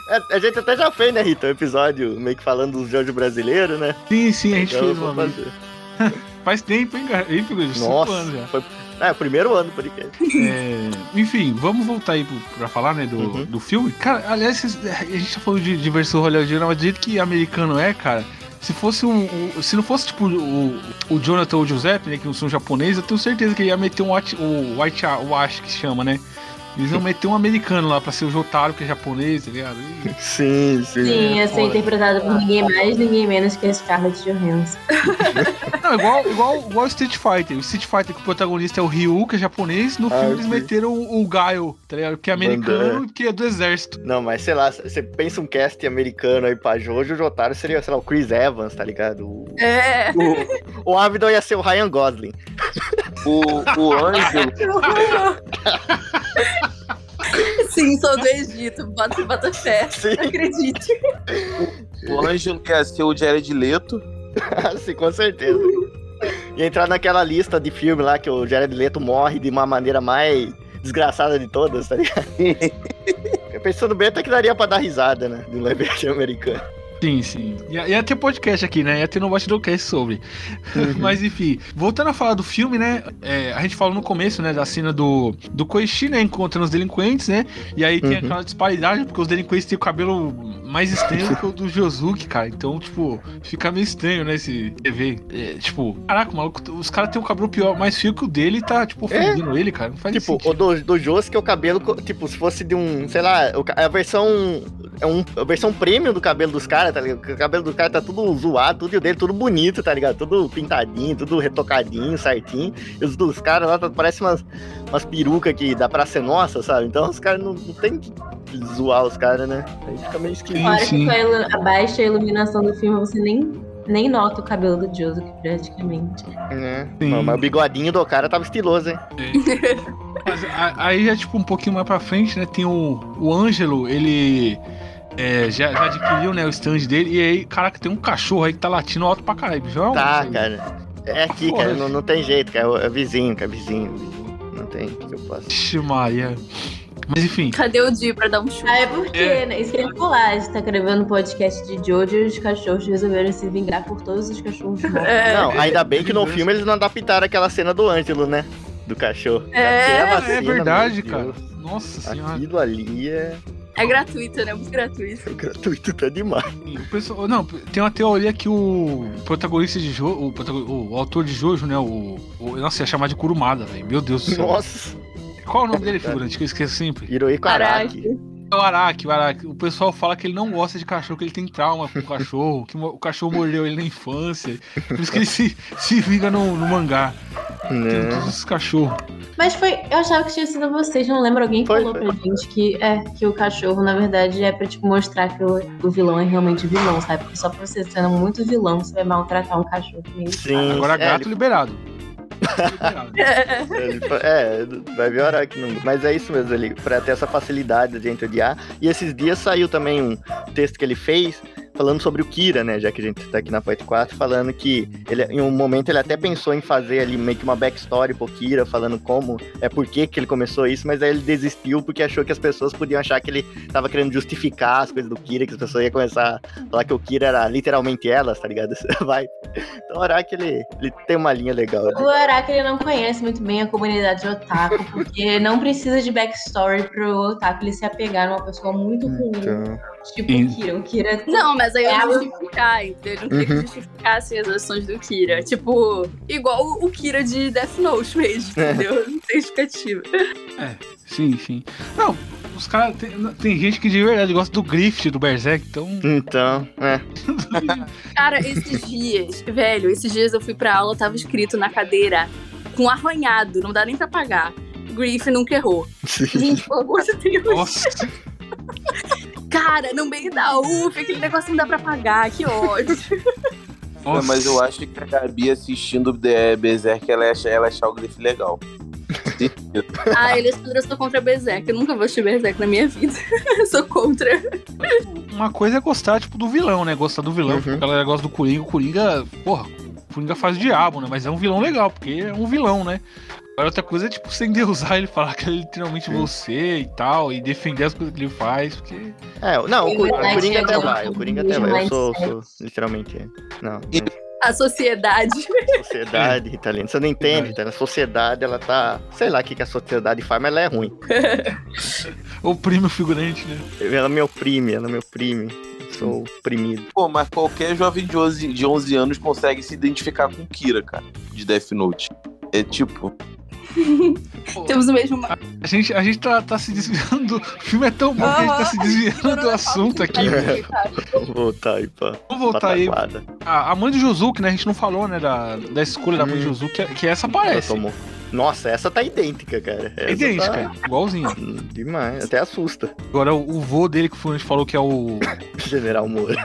É, a gente até já fez, né, Rita? Um episódio meio que falando dos jogos brasileiros, né? Sim, sim, a gente Então, fez. Faz tempo, hein, cara? Hein, Figueiredo? Nossa, anos já. foi. É, o primeiro ano do podcast. É, enfim, vamos voltar aí pro, pra falar, né, do, Uhum. do filme. Cara, aliás, a gente tá falando de, de versão hollywoodiana, mas do jeito que americano é, cara, se fosse um. um- se não fosse, tipo, o, o Jonathan ou o Giuseppe, né, que não são japoneses, eu tenho certeza que ia meter um white, o White Wash, que se chama, né? Eles iam meter um americano lá pra ser o Jotaro, que é japonês, tá ligado? E- Sim, sim. Sim, ia ser foda. interpretado por ninguém mais, ninguém menos que a Scarlett Johansson. Não, igual, igual, igual Street Fighter. O Street Fighter que o protagonista é o Ryu, que é japonês, no Ah, filme eles sim. meteram o, o Gaio, tá ligado? Que é americano e que é do exército. Não, mas sei lá, você pensa um cast americano aí pra Jojo, o Jotaro seria, sei lá, o Chris Evans, tá ligado? O, É. o Abdon ia ser o Ryan Gosling. O, o Ângelo, Sim, sou do Egito. Bota, bota fé. Sim, Acredite. o Ângelo ia ser o Jared Leto. sim, com certeza. E entrar naquela lista de filme lá que o Jared Leto morre de uma maneira mais desgraçada de todas, tá ligado? Pensando bem, até que daria pra dar risada, né? Do live action americano. Sim, sim. Ia, ia ter podcast aqui, né? Ia ter no Bastidorcast sobre. Mas enfim, voltando a falar do filme, né? é, a gente falou no começo, né? Da cena do, do Koichi, né? Encontrando os delinquentes, né? E aí tem Uhum. aquela disparidade, porque os delinquentes têm o cabelo mais estranho que o do Josuke, cara. Então, tipo, fica meio estranho, né? Esse TV. É, tipo, caraca, maluco, os caras têm um cabelo pior, mais fio que o dele e tá, tipo, ofendendo ele, cara. Não faz Tipo, sentido. o do, do Josuke é o cabelo, tipo, se fosse de um, sei lá, ca- a versão. É um, a versão premium do cabelo dos caras, tá ligado? O cabelo dos caras tá tudo zoado, tudo e o dele tudo bonito, tá ligado? Tudo pintadinho, tudo retocadinho, certinho. E os dos caras lá tá, parece umas, umas perucas que dá pra ser nossa, sabe? Então os caras não, não tem zoar os caras, né? Aí fica meio esquisito. Fora sim. que com a baixa iluminação do filme, você nem, nem nota o cabelo do Joseph, praticamente. Sim. Mas, o bigodinho do cara tava estiloso, hein? Mas a- aí já, tipo, um pouquinho mais pra frente, né? Tem o, o Ângelo, ele é, já, já adquiriu, né, o stand dele. E aí, caraca, tem um cachorro aí que tá latindo alto pra caralho. bicho. É Tá, cara. É aqui, Porra. cara. Não, não tem jeito, cara. É vizinho, cara. Vizinho, vizinho. Não tem o que eu posso. Vixe, Maria. Mas enfim, Cadê o Di pra dar um chute? Ah, é porque, É. né? Isso que ia falar. A gente tá gravando um podcast de Jojo e os cachorros resolveram se vingar por todos os cachorros mortos. É, Não, ainda bem que no filme eles não adaptaram aquela cena do Ângelo, né? Do cachorro. É, é verdade, cara. Nossa senhora. Aquilo ali é é gratuito, né? Muito gratuito. gratuito tá demais. O pessoal, não, tem uma teoria que o protagonista de Jojo, o, o autor de Jojo, né, o, o nossa, ia chamar de Kurumada, velho. Meu Deus do céu. Nossa, Qual é o nome dele, figurante? Que eu esqueço sempre. Hirohiko Araki. É o Araki, o Araki. O pessoal fala que ele não gosta de cachorro, que ele tem trauma com o cachorro, que o cachorro mordeu ele na infância. Por isso que ele se, se vinga no, no mangá. Tem Né? todos esses cachorros. Mas foi. Eu achava que tinha sido vocês, não lembro. Alguém Foi, falou foi. pra gente que é que o cachorro, na verdade, é pra tipo, mostrar que o, o vilão é realmente vilão, sabe? Porque só pra você sendo muito vilão, você vai maltratar um cachorro. Sim. Agora é, gato ele- liberado. É, vai o Araki não. Mas é isso mesmo, ele pra ter essa facilidade de a. E esses dias saiu também um texto que ele fez falando sobre o Kira, né? Já que a gente tá aqui na parte 4, falando que ele, em um momento ele até pensou em fazer ali meio que uma backstory pro Kira, falando como é por que que ele começou isso, mas aí ele desistiu porque achou que as pessoas podiam achar que ele tava querendo justificar as coisas do Kira, que as pessoas iam começar a falar que o Kira era literalmente elas, tá ligado? Vai. Então o Araki, ele, ele tem uma linha legal. né? O Araki ele não conhece muito bem a comunidade otaku, porque não precisa de backstory pro otaku ele se apegar numa pessoa muito ruim, Então, tipo Sim. o Kira. O Kira Não, mas aí eu É, eu- justificar, entendeu? Eu não queria que Uhum. justificassem as ações do Kira. Tipo, igual o Kira de Death Note mesmo, É. entendeu? Não tem justificativa. Sim, sim. Não, os caras. Tem, tem gente que de verdade gosta do Grift, do Berserk, então. então é. Cara, esses dias, velho, esses dias eu fui pra aula, tava escrito na cadeira com arranhado, não dá nem pra pagar. Griff nunca errou. Gente, pelo amor de Deus. Nossa, Cara, no meio da UF, aquele negócio não dá pra pagar, que ódio. nossa. Mas eu acho que a Gabi assistindo The Berserk, ela acha, ela achar o grife legal. Ah, ele eu sou contra Berserk. Eu nunca vou assistir Berserk na minha vida. Eu sou contra. Uma coisa é gostar, tipo, do vilão, né? Gostar do vilão. Uhum. Porque a galera gosta do Coringa. O Coringa, porra, o Coringa faz o diabo, né? Mas é um vilão legal, porque é um vilão, né? Agora outra coisa é, tipo, sem deusar ele falar que ele é literalmente Sim. você e tal, e defender as coisas que ele faz, porque. É, não, o, Coringa é até vai, o Coringa até vai. Eu sou, sou literalmente. é. Não, A sociedade. sociedade italiana. Você não entende, tá? A sociedade, ela tá. Sei lá o que, que a sociedade faz, mas ela é ruim. Oprime o figurante, né? Ela me oprime, ela me oprime. Sou oprimido. Pô, mas qualquer jovem de 11, de 11 anos consegue se identificar com Kira, cara, de Death Note. É tipo, Temos o mesmo. A gente, a gente tá, tá se desviando. O filme é tão bom que a gente tá se desviando do assunto aqui. Vou voltar aí pra Vamos voltar aí. A, a mãe do Josuke, né? A gente não falou, né? Da, da escolha da mãe do Hum. Josuke, que, que essa Ela aparece. tomou. Nossa, essa tá idêntica, cara. É idêntica, tá- igualzinho. Hum, Demais, até assusta. Agora o, o vô dele que o Fluminense falou que é o. General Moura.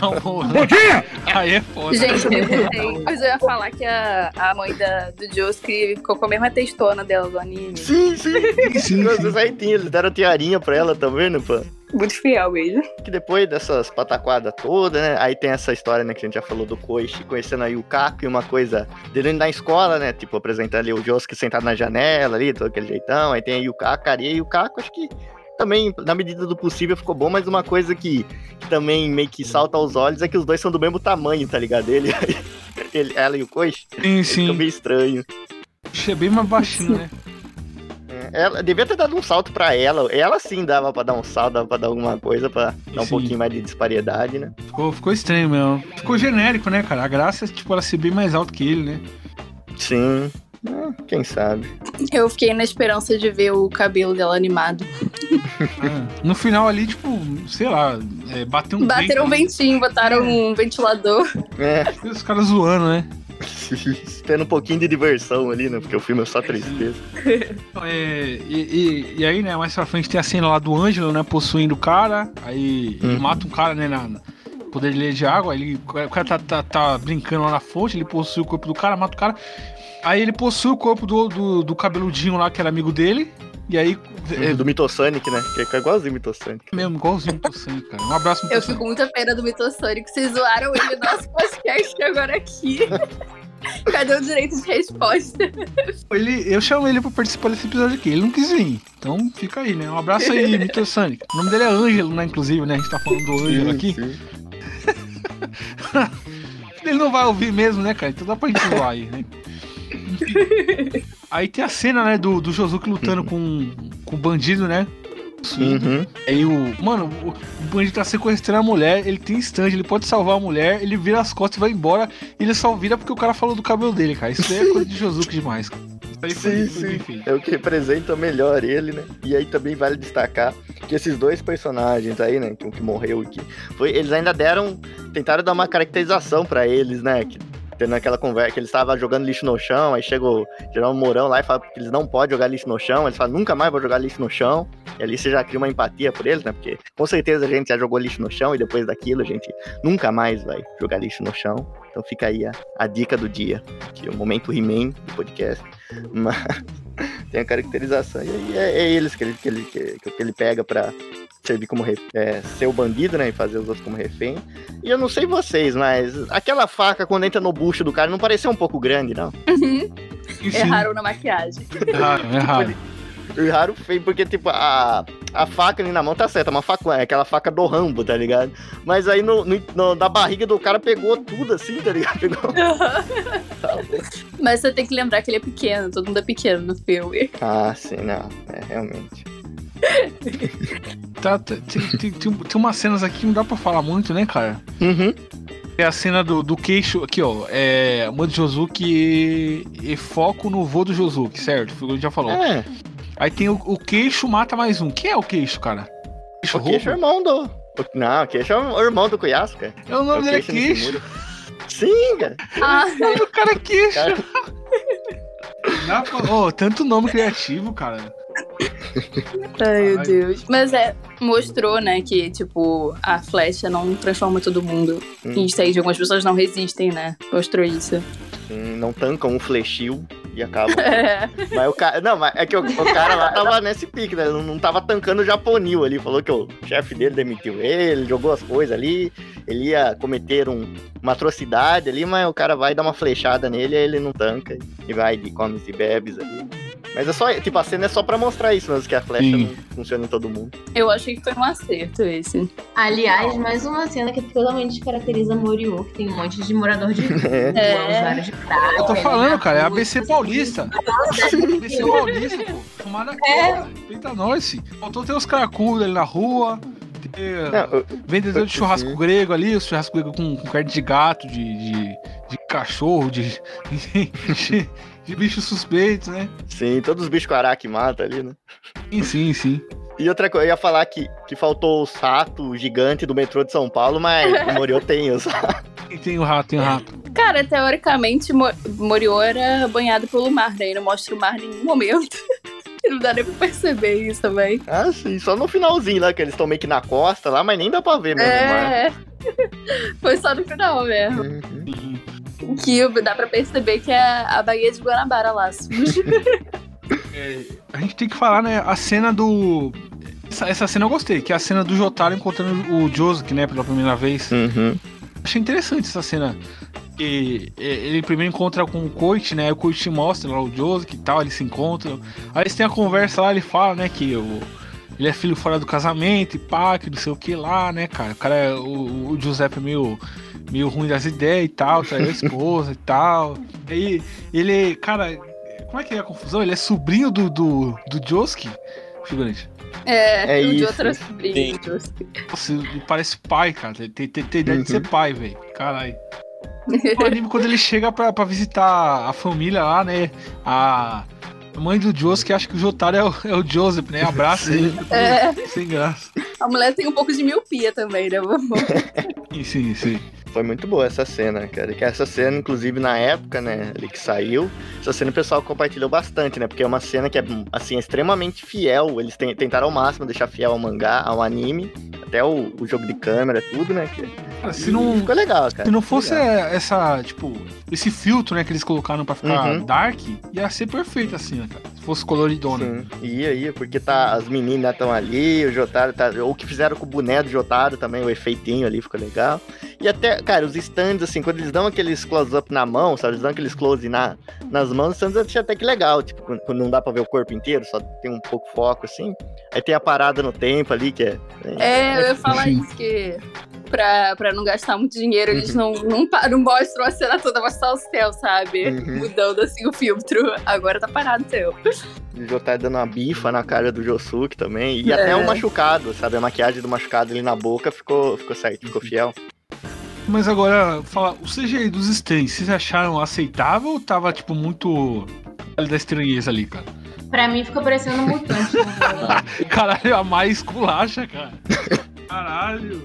Não, o... Aí é foda. Gente, eu perguntei. Mas eu ia falar que a, a mãe da, do Josuke ficou com a mesma textona dela do anime. Sim, sim. sim, Nossa, sim. certinho, eles deram tiarinha pra ela, tá vendo, pô? Muito fiel mesmo. Que depois dessas pataquadas todas, né? Aí tem essa história, né, que a gente já falou do Koichi conhecendo aí o Caco e uma coisa dele na escola, né? Tipo, apresentando ali o Josuke sentado na janela ali, todo aquele jeitão. Aí tem aí o Caco, e o Caco, acho que também, na medida do possível, ficou bom, mas uma coisa que, que também meio que salta aos olhos é que os dois são do mesmo tamanho, tá ligado? Ele, ele ela e o Koichi, Sim, ficou sim. meio estranho. Achei bem mais baixinho, né? É, Ela devia ter dado um salto pra ela. Ela sim dava pra dar um salto, dava pra dar alguma coisa pra dar um Sim. pouquinho mais de disparidade, né? Ficou, ficou estranho mesmo. Ficou genérico, né, cara? A graça é, tipo, ela ser bem mais alta que ele, né? Sim. Ah, quem sabe? Eu fiquei na esperança de ver o cabelo dela animado. Ah, no final ali, tipo, sei lá, é, bateu um Bateram um vento, ventinho, botaram um ventilador. É, Os caras zoando, né? tendo um pouquinho de diversão ali, né? Porque o filme é só tristeza. É, e, e- e aí, né, mais pra frente tem a cena lá do Ângelo, né, possuindo o cara, aí ele Uhum. mata um cara, né, na, na- poder de ler de água, aí ele, o cara tá, tá, tá brincando lá na fonte, ele possui o corpo do cara, mata o cara, aí ele possui o corpo do, do, do cabeludinho lá, que era amigo dele, e aí, é, Do Mitosonic, né? Que é igualzinho o Mitosonic. mesmo, igualzinho o Sangue, cara, um abraço Eu fico com muita pena do Mitosonic. Vocês zoaram ele no nosso podcast agora aqui. Cadê o direito de resposta? Ele, eu chamo ele pra participar desse episódio aqui. Ele não quis vir. Então fica aí, né? Um abraço aí, Vitor Sonic. O nome dele é Ângelo, né? Inclusive, né? A gente tá falando do Ângelo aqui. Sim. Ele não vai ouvir mesmo, né, cara? Então dá pra gente zoar aí, né? Aí tem a cena, né, do, do Josuke lutando com, com o bandido, né? Uhum. Aí o. Mano, o, o bandido tá sequestrando a mulher, ele tem stand, ele pode salvar a mulher, ele vira as costas e vai embora. E ele só vira porque o cara falou do cabelo dele, cara. Isso é coisa de Josuke demais, cara. Sim, sim. É o que representa melhor ele, né? E aí também vale destacar que esses dois personagens aí, né? Que um que morreu aqui, foi, eles ainda deram. Tentaram dar uma caracterização pra eles, né? Que, tendo aquela conversa que eles estavam jogando lixo no chão, aí chega o Geraldo Mourão lá e fala que eles não podem jogar lixo no chão, eles falam, nunca mais vou jogar lixo no chão. E ali você já cria uma empatia por eles, né? Porque com certeza a gente já jogou lixo no chão e depois daquilo a gente nunca mais vai jogar lixo no chão. Então fica aí a, a dica do dia, que é o momento He-Man do podcast. Mas tem a caracterização. E é, é eles que ele, que, ele, que, que ele pega pra servir como ref- é, ser o bandido, né? E fazer os outros como refém. E eu não sei vocês, mas aquela faca quando entra no bucho do cara não pareceu um pouco grande, não. Sim. Erraram na maquiagem. Erraram, erraram. Raro feio, porque, tipo, a, a faca ali na mão tá certa, uma faca, é aquela faca do Rambo, tá ligado? Mas aí no, no- no- na barriga do cara pegou tudo assim, tá ligado? Pegou. Mas você tem que lembrar que ele é pequeno, todo mundo é pequeno no filme. Ah, sim, não. É, realmente. Tá, tem, tem, tem, tem umas cenas aqui que não dá pra falar muito, né, cara? Uhum. É a cena do, do queixo, aqui ó, é Mano Josuke e, e foco no voo do Josuke, certo? Foi o que a gente já falou. É, Aí tem o, o queixo mata mais um. Quem é o queixo, cara? Queixo o queixo é roubo? irmão do. o- Não, o queixo é o irmão do cara. É o nome o dele é Queixo. Sim, cara. Ah, O cara é queixo. Cara. Dá pra- Ô, tanto nome criativo, cara. Ai meu. Deus. Mas é, mostrou, né, que, tipo, a flecha não transforma todo mundo Hum. em stage. Algumas pessoas não resistem, né? Mostrou isso. Sim, não tancam um flechil e acabam. É. Mas o cara. Não, mas é que o, o cara lá tava nesse pique, né? Não, não tava tancando o japonil ali. Falou que o chefe dele demitiu ele, jogou as coisas ali. Ele ia cometer um- uma atrocidade ali, mas o cara vai dar uma flechada nele, aí ele não tanca. E vai de comes e bebes ali. Mas é só, tipo, a cena é só pra mostrar isso mesmo, que a flecha Sim. não funciona em todo mundo. Eu achei que foi um acerto esse. Aliás, mais uma cena que totalmente descaracteriza Moriô, que tem um monte de morador de rua, É. usuário de praia. Eu tô né, falando, cara, é. ABC Paulista. ABC Paulista, pô. Fumada aqui, É. Respeita nós. Faltou ter os caracudos ali na rua. Não, eu- vendedor de Sim. churrasco grego ali, o churrasco grego com, com carne de gato, de, de, de cachorro, de, de, de bichos suspeitos, né? sim, todos os bichos com araque mata ali, né? Sim, sim, sim. E outra coisa, eu ia falar que, que faltou o sato gigante do metrô de São Paulo, mas o Moriô tem os E tem o rato, tem o rato. Cara, teoricamente, Mo Moriô era banhado pelo mar, né? E não mostra o mar em nenhum momento. não dá nem pra perceber isso também. Ah, sim, só no finalzinho lá, que eles estão meio que na costa lá, mas nem dá pra ver mesmo. o mar. É. Foi só no final mesmo. Uhum. Que dá pra perceber que é a Baía de Guanabara lá, suja. É, a gente tem que falar, né, a cena do... Essa, essa cena eu gostei, que é a cena do Jotaro encontrando o Josuke, né, pela primeira vez. Uhum. Achei interessante essa cena. E, e, ele primeiro encontra com o Koichi, né? O Koichi mostra lá o Josuke e tal, eles se encontram. Aí eles têm a conversa lá, ele fala, né, que o, ele é filho fora do casamento e pá, que não sei o que lá, né, cara? O cara é, o, o Giuseppe é meio, meio ruim das ideias e tal, traiu a esposa e tal. Aí ele, cara, como é que é a confusão? Ele é sobrinho do, do, do Josuke, figurante. É, É o de isso. outra sobrinha. Nossa, ele parece pai, cara. Tem, tem, tem, ideia de Uhum. ser pai, velho. Caralho. O anime, quando ele chega pra, pra visitar a família lá, né? A mãe do Josuke acha que o Jotaro é o, é o Joseph, né? Abraça ele. É. Sem graça. A mulher tem um pouco de miopia também, né? vovô? Sim, sim, sim. Foi muito boa essa cena, cara. Que essa cena, inclusive, na época, né, ali que saiu, essa cena o pessoal compartilhou bastante, né? Porque é uma cena que é, assim, extremamente fiel. Eles ten- tentaram ao máximo deixar fiel ao mangá, ao anime, até o, o jogo de câmera, tudo, né? Que, Cara, se não, Ficou legal, cara. se não fosse legal. essa, tipo, esse filtro, né, que eles colocaram pra ficar Uhum. dark, ia ser perfeito assim, né, cara? Se fosse coloridona. Sim, ia, ia, porque tá, as meninas estão ali, o Jotaro tá. Ou que fizeram com o boné do Jotaro também, o efeitinho ali ficou legal. E até, cara, os stands, assim, quando eles dão aqueles close-up na mão, sabe? Eles dão aqueles close na, nas mãos, os stands eu achei até que legal. Tipo, quando não dá pra ver o corpo inteiro, só tem um pouco foco, assim. Aí tem a parada no tempo ali, que é. É, eu ia falar isso, que pra, pra não gastar muito dinheiro, eles não, não, pa- não mostram a cena toda, mostram o céu, sabe? Uhum. Mudando assim o filtro. Agora tá parado o céu. O Jô tá dando uma bifa na cara do Josuke também. E É. até o machucado, sabe? A maquiagem do machucado ali na boca ficou, ficou certo, ficou fiel. Mas agora, fala, o CGI dos stands, vocês acharam aceitável ou tava, tipo, muito. Da estranheza ali, cara? Pra mim ficou parecendo um mutante. né? Caralho, a mais culacha, cara. Caralho.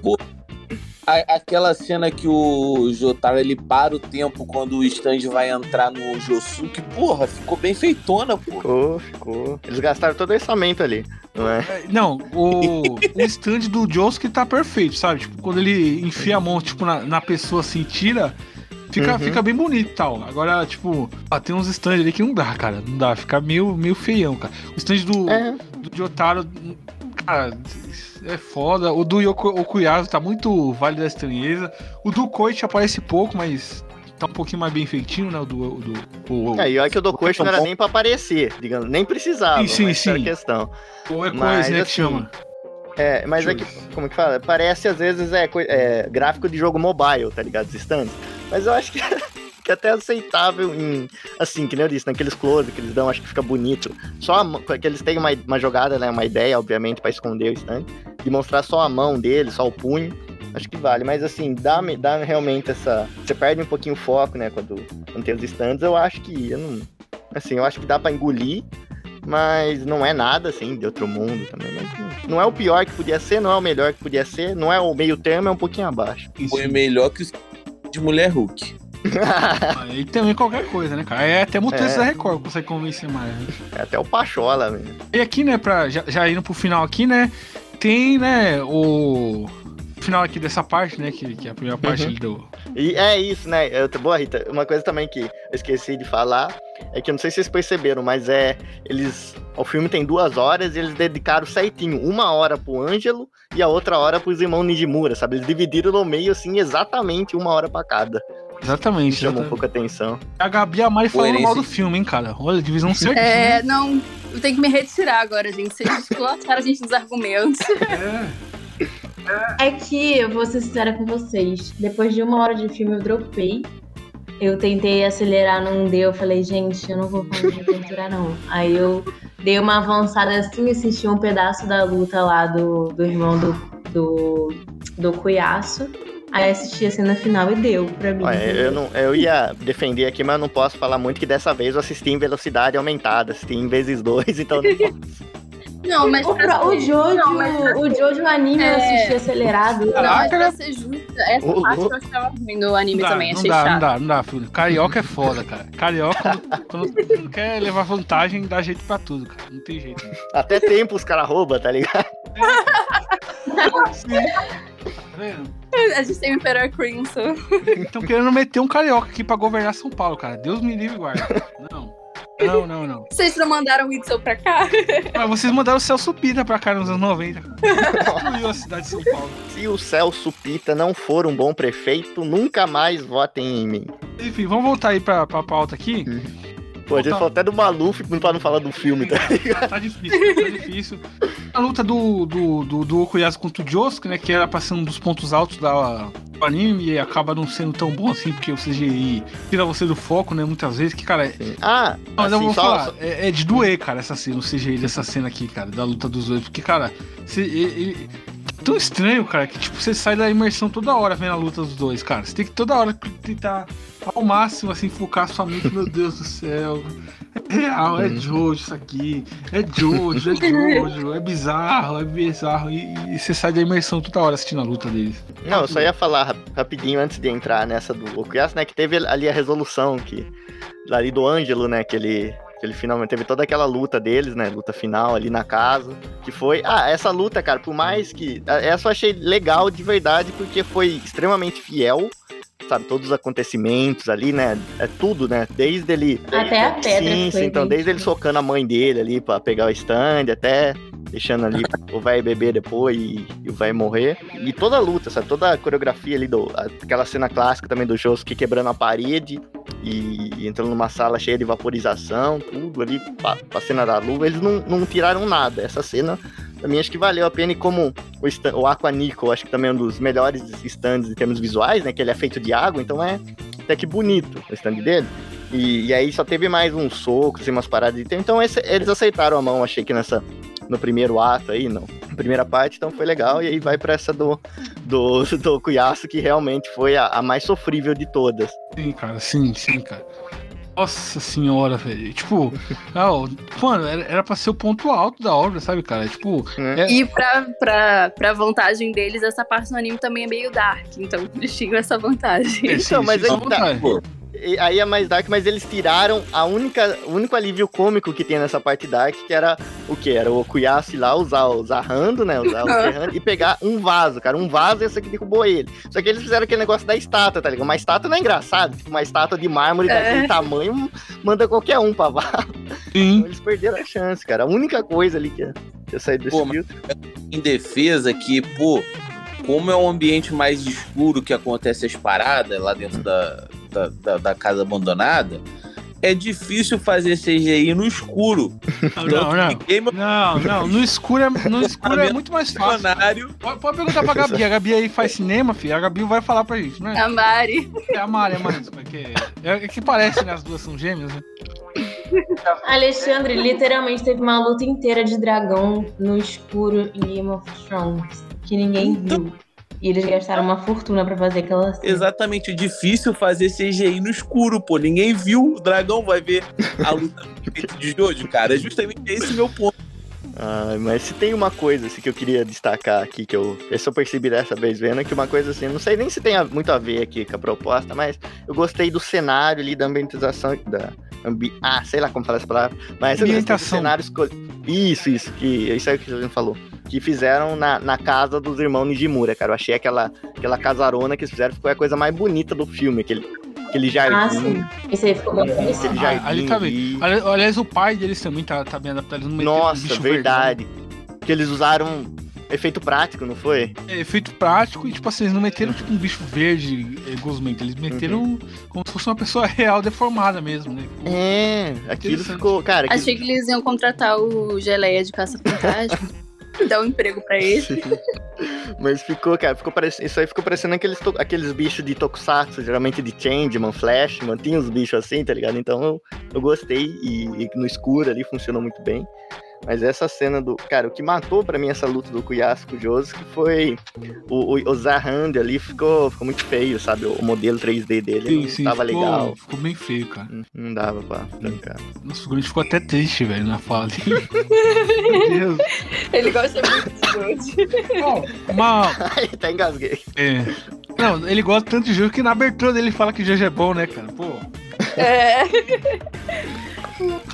A- aquela cena que o Jotaro ele para o tempo quando o stand vai entrar no Josuke, porra, ficou bem feitona, pô. Ficou, ficou. Eles gastaram todo o orçamento ali, não é? É, Não, o, o stand do Josuke tá perfeito, sabe? Tipo, quando ele enfia a mão, tipo, na, na pessoa assim, tira, fica, Uhum. fica bem bonito e tal. Agora, tipo, ah, tem uns stands ali que não dá, cara. Não dá, fica meio, meio feião, cara. O stand do, É. do Jotaro, cara, é foda. O do Yoko Okuyasu tá muito Vale da Estranheza. O do Koichi aparece pouco, mas tá um pouquinho mais bem feitinho, né? O do. O do o, É, e olha que o do Coach não era nem pra aparecer, digamos, nem precisava. Sim, sim, sim. questão. ou é mas, coisa, né? Que assim, chama. É, mas é que, como que fala? Parece às vezes é, é gráfico de jogo mobile, tá ligado? Os stands. Mas eu acho que, que é até aceitável em. Assim, que nem eu disse, naqueles close que eles dão, acho que fica bonito. Só a que eles têm uma, uma jogada, né? Uma ideia, obviamente, pra esconder o stand. De mostrar só a mão dele, só o punho. Acho que vale, mas assim, dá, dá realmente essa. Você perde um pouquinho o foco, né? Quando, quando tem os stands, eu acho que. Eu não, assim, eu acho que dá pra engolir. Mas não é nada, assim, de outro mundo também. Não- não é o pior que podia ser, não é o melhor que podia ser, não é o meio termo, é um pouquinho abaixo. Foi melhor que os de Mulher Hulk. Aí também qualquer coisa, né, cara? É até mutantes É. da Record consegue convencer mais. Né? É até o Pachola, mesmo. E aqui, né, pra, já, já indo pro final aqui, né, tem, né, o final aqui dessa parte, né, que, que é a primeira parte Uhum. do... E é isso, né? Eu, boa, Rita, uma coisa também que eu esqueci de falar é que eu não sei se vocês perceberam, mas é. Eles. O filme tem duas horas e eles dedicaram certinho uma hora pro Ângelo e a outra hora pros irmãos Nijimura, sabe? Eles dividiram no meio, assim, exatamente uma hora pra cada. Exatamente. Chama um exatamente. pouco a atenção. A Gabi e a Mari falando mal do filme, hein, cara? Olha, divisão certinha. É, não. Eu tenho que me retirar agora, gente. Vocês esculacharam a gente dos argumentos. É. É que, eu vou ser sincera com vocês, depois de uma hora de filme eu dropei. Eu tentei acelerar, não deu. Eu falei, gente, eu não vou fazer de aventura, não. Aí eu dei uma avançada assim e assisti um pedaço da luta lá do, do irmão do, do, do Cuiaço. Aí assisti a cena final e deu pra mim. Olha, eu, não, eu ia defender aqui, mas eu não posso falar muito que dessa vez eu assisti em velocidade aumentada, assisti em vezes dois, então não posso. Não, mas O, pra o Jojo, Não, mas pra o Jojo anime eu É. assisti acelerado. Não, mas Caraca, pra ser justa, essa parte louco. eu achava ruim no anime dá, também, não achei dá, chato. não dá, não dá, filho. Carioca é foda, cara. Carioca, quando, quando quer levar vantagem, dá jeito pra tudo, cara. Não tem jeito. Né? Até tempo os caras roubam, tá ligado? Tá vendo? A gente tem o Emperor Crimson. Estão querendo meter um carioca aqui pra governar São Paulo, cara. Deus me livre e guarda. Não. Não, não, não. Vocês não mandaram o Whitson pra cá? Ah, vocês mandaram o Celso Pita pra cá nos anos 90. Destruiu a cidade de São Paulo. Se o Celso Pita não for um bom prefeito, nunca mais votem em mim. Enfim, vamos voltar aí pra, pra pauta aqui. Pô, a gente falou até do Maluf pra não falar do filme, tá? Tá difícil, tá difícil. A luta do, do, do, do Okuyasu contra o Josuke, né? Que era pra ser um dos pontos altos da, do anime e acaba não sendo tão bom assim, porque o CGI tira você do foco, né? Muitas vezes, que, cara, é, Ah, Mas eu assim, vou só- falar, só- é, é de doer, cara, essa cena, o CGI dessa cena aqui, cara, da luta dos dois. Porque, cara, você, ele, ele- tão estranho, cara, que tipo, você sai da imersão toda hora vendo a luta dos dois, cara. Você tem que toda hora tentar ao máximo, assim, focar sua mente, meu Deus do céu. É real, é Jojo isso aqui. É Jojo, é Jojo, é bizarro, é bizarro. E, e você sai da imersão toda hora assistindo a luta deles. Não, eu só ia falar rap- rapidinho antes de entrar nessa do Okuyasu, né? Que teve ali a resolução que. Ali do Ângelo, né? Que ele. Ele finalmente teve toda aquela luta deles, né? Luta final ali na casa. Que foi. Ah, essa luta, cara, por mais que. ah, Essa eu achei legal de verdade, porque foi extremamente fiel. Sabe, todos os acontecimentos ali, né? É tudo, né? Desde ele. Até a pedra Sim. Então, desde ele socando a mãe dele ali pra pegar o stand, até deixando ali o vai beber depois e, e vai morrer. E toda a luta, sabe? Toda a coreografia ali, do, aquela cena clássica também do Josuke quebrando a parede e entrando numa sala cheia de vaporização, tudo ali, pra cena da lua, eles não, não tiraram nada. Essa cena, mim, acho que valeu a pena. E como o, stand, o Aqua Nico, acho que também é um dos melhores stands em termos visuais, né? Que ele é feito de água, então é até que bonito o stand dele. E, e aí só teve mais uns socos e umas paradas de tempo. Então esse, eles aceitaram a mão, achei que nessa. No primeiro ato aí, não. Primeira parte, então foi legal. E aí vai pra essa do, do, do Cuiaço, que realmente foi a, a mais sofrível de todas. Sim, cara, sim, sim, cara. Nossa senhora, velho. Tipo, ah, mano, era, era pra ser o ponto alto da obra, sabe, cara? Tipo. É. É, E pra, pra, pra vantagem deles, essa parte do anime também é meio dark. Então eles tinham essa vantagem. é, Então, mas só aí tá. Aí é mais dark, mas eles tiraram a única, o único alívio cômico que tem nessa parte dark, que era o que? Era o Okuyasu ir lá usar o Zarrando, né? Usar o Zarrando e pegar um vaso, cara. Um vaso e esse aqui derrubou ele. Só que eles fizeram aquele negócio da estátua, tá ligado? Uma estátua não é engraçado. Tipo, uma estátua de mármore É. daquele tamanho manda qualquer um pra vaso. Sim. Então eles perderam a chance, cara. A única coisa ali que ia, ia sair desse Pô, filtro. em defesa que, pô, como é um ambiente mais escuro que acontece as paradas lá dentro da, da, da- da casa abandonada, é difícil fazer CGI no escuro. Não, não, não. Game Não, não, no escuro é, no escuro é muito mais fácil. Pode, pode perguntar pra Gabi. A Gabi aí faz cinema, filho. A Gabi vai falar pra gente, né? A Mari. É a Mari, é a Mari. desculpa, que é, é que parece, né? As duas são gêmeas, né? Alexandre literalmente teve uma luta inteira de dragão no escuro em Game of Thrones, que ninguém viu. E eles gastaram uma fortuna pra fazer aquela cena. exatamente difícil fazer CGI no escuro, pô. Ninguém viu, o dragão vai ver a luta de Jojo, cara. É justamente esse meu ponto. Ah, mas se tem uma coisa assim, que eu queria destacar aqui, que eu, eu percebi dessa vez vendo, é que uma coisa assim, não sei nem se tem a- muito a ver aqui com a proposta, mas eu gostei do cenário ali, da ambientação, da ambi ah, sei lá como falar essa palavra, mas eu gostei do Ambientação. cenário escolhido. Isso, isso, que isso aí que a gente falou. Que fizeram na, na casa dos irmãos Nijimura, cara. Eu achei aquela, aquela casarona que eles fizeram, ficou a coisa mais bonita do filme, aquele, aquele Ah, jardim. sim. Esse aí ficou bem aquele parecido. Ah, jardim ali tá bem. ali. Ali- Aliás, o pai deles também tá, tá bem adaptado. Um Nossa, bicho verdade. Que eles usaram efeito prático, não foi? não. É efeito prático e, tipo assim, eles não meteram tipo um bicho verde é, gosmento. Eles meteram Uhum. como se fosse uma pessoa real deformada mesmo, né? É, aquilo ficou. Cara, aquilo- Achei que eles iam contratar o Geleia de Caça-Fantasma. dar um emprego pra ele. Mas ficou, cara, ficou parecendo. Isso aí ficou parecendo aqueles, aqueles bichos de Tokusatsu, geralmente de Changeman, Flashman, tinha uns bichos assim, tá ligado? Então eu, eu gostei e, e no escuro ali funcionou muito bem. Mas essa cena do. Cara, o que matou pra mim essa luta do Kuyasuke com o Josuke foi o, o, o Zahand ali, ficou, ficou muito feio, sabe? O modelo 3D dele Sim, não sim. tava ficou, legal. ficou bem feio, cara. Não- Não dava pra trancar. Nossa, o Grande ficou até triste, velho, na fala dele. Meu Deus. Ele gosta muito de. Bom, uma, Ai, até engasguei. É. Não, ele gosta tanto de jogo que na abertura dele fala que Jojo é bom, né, cara? Pô. É.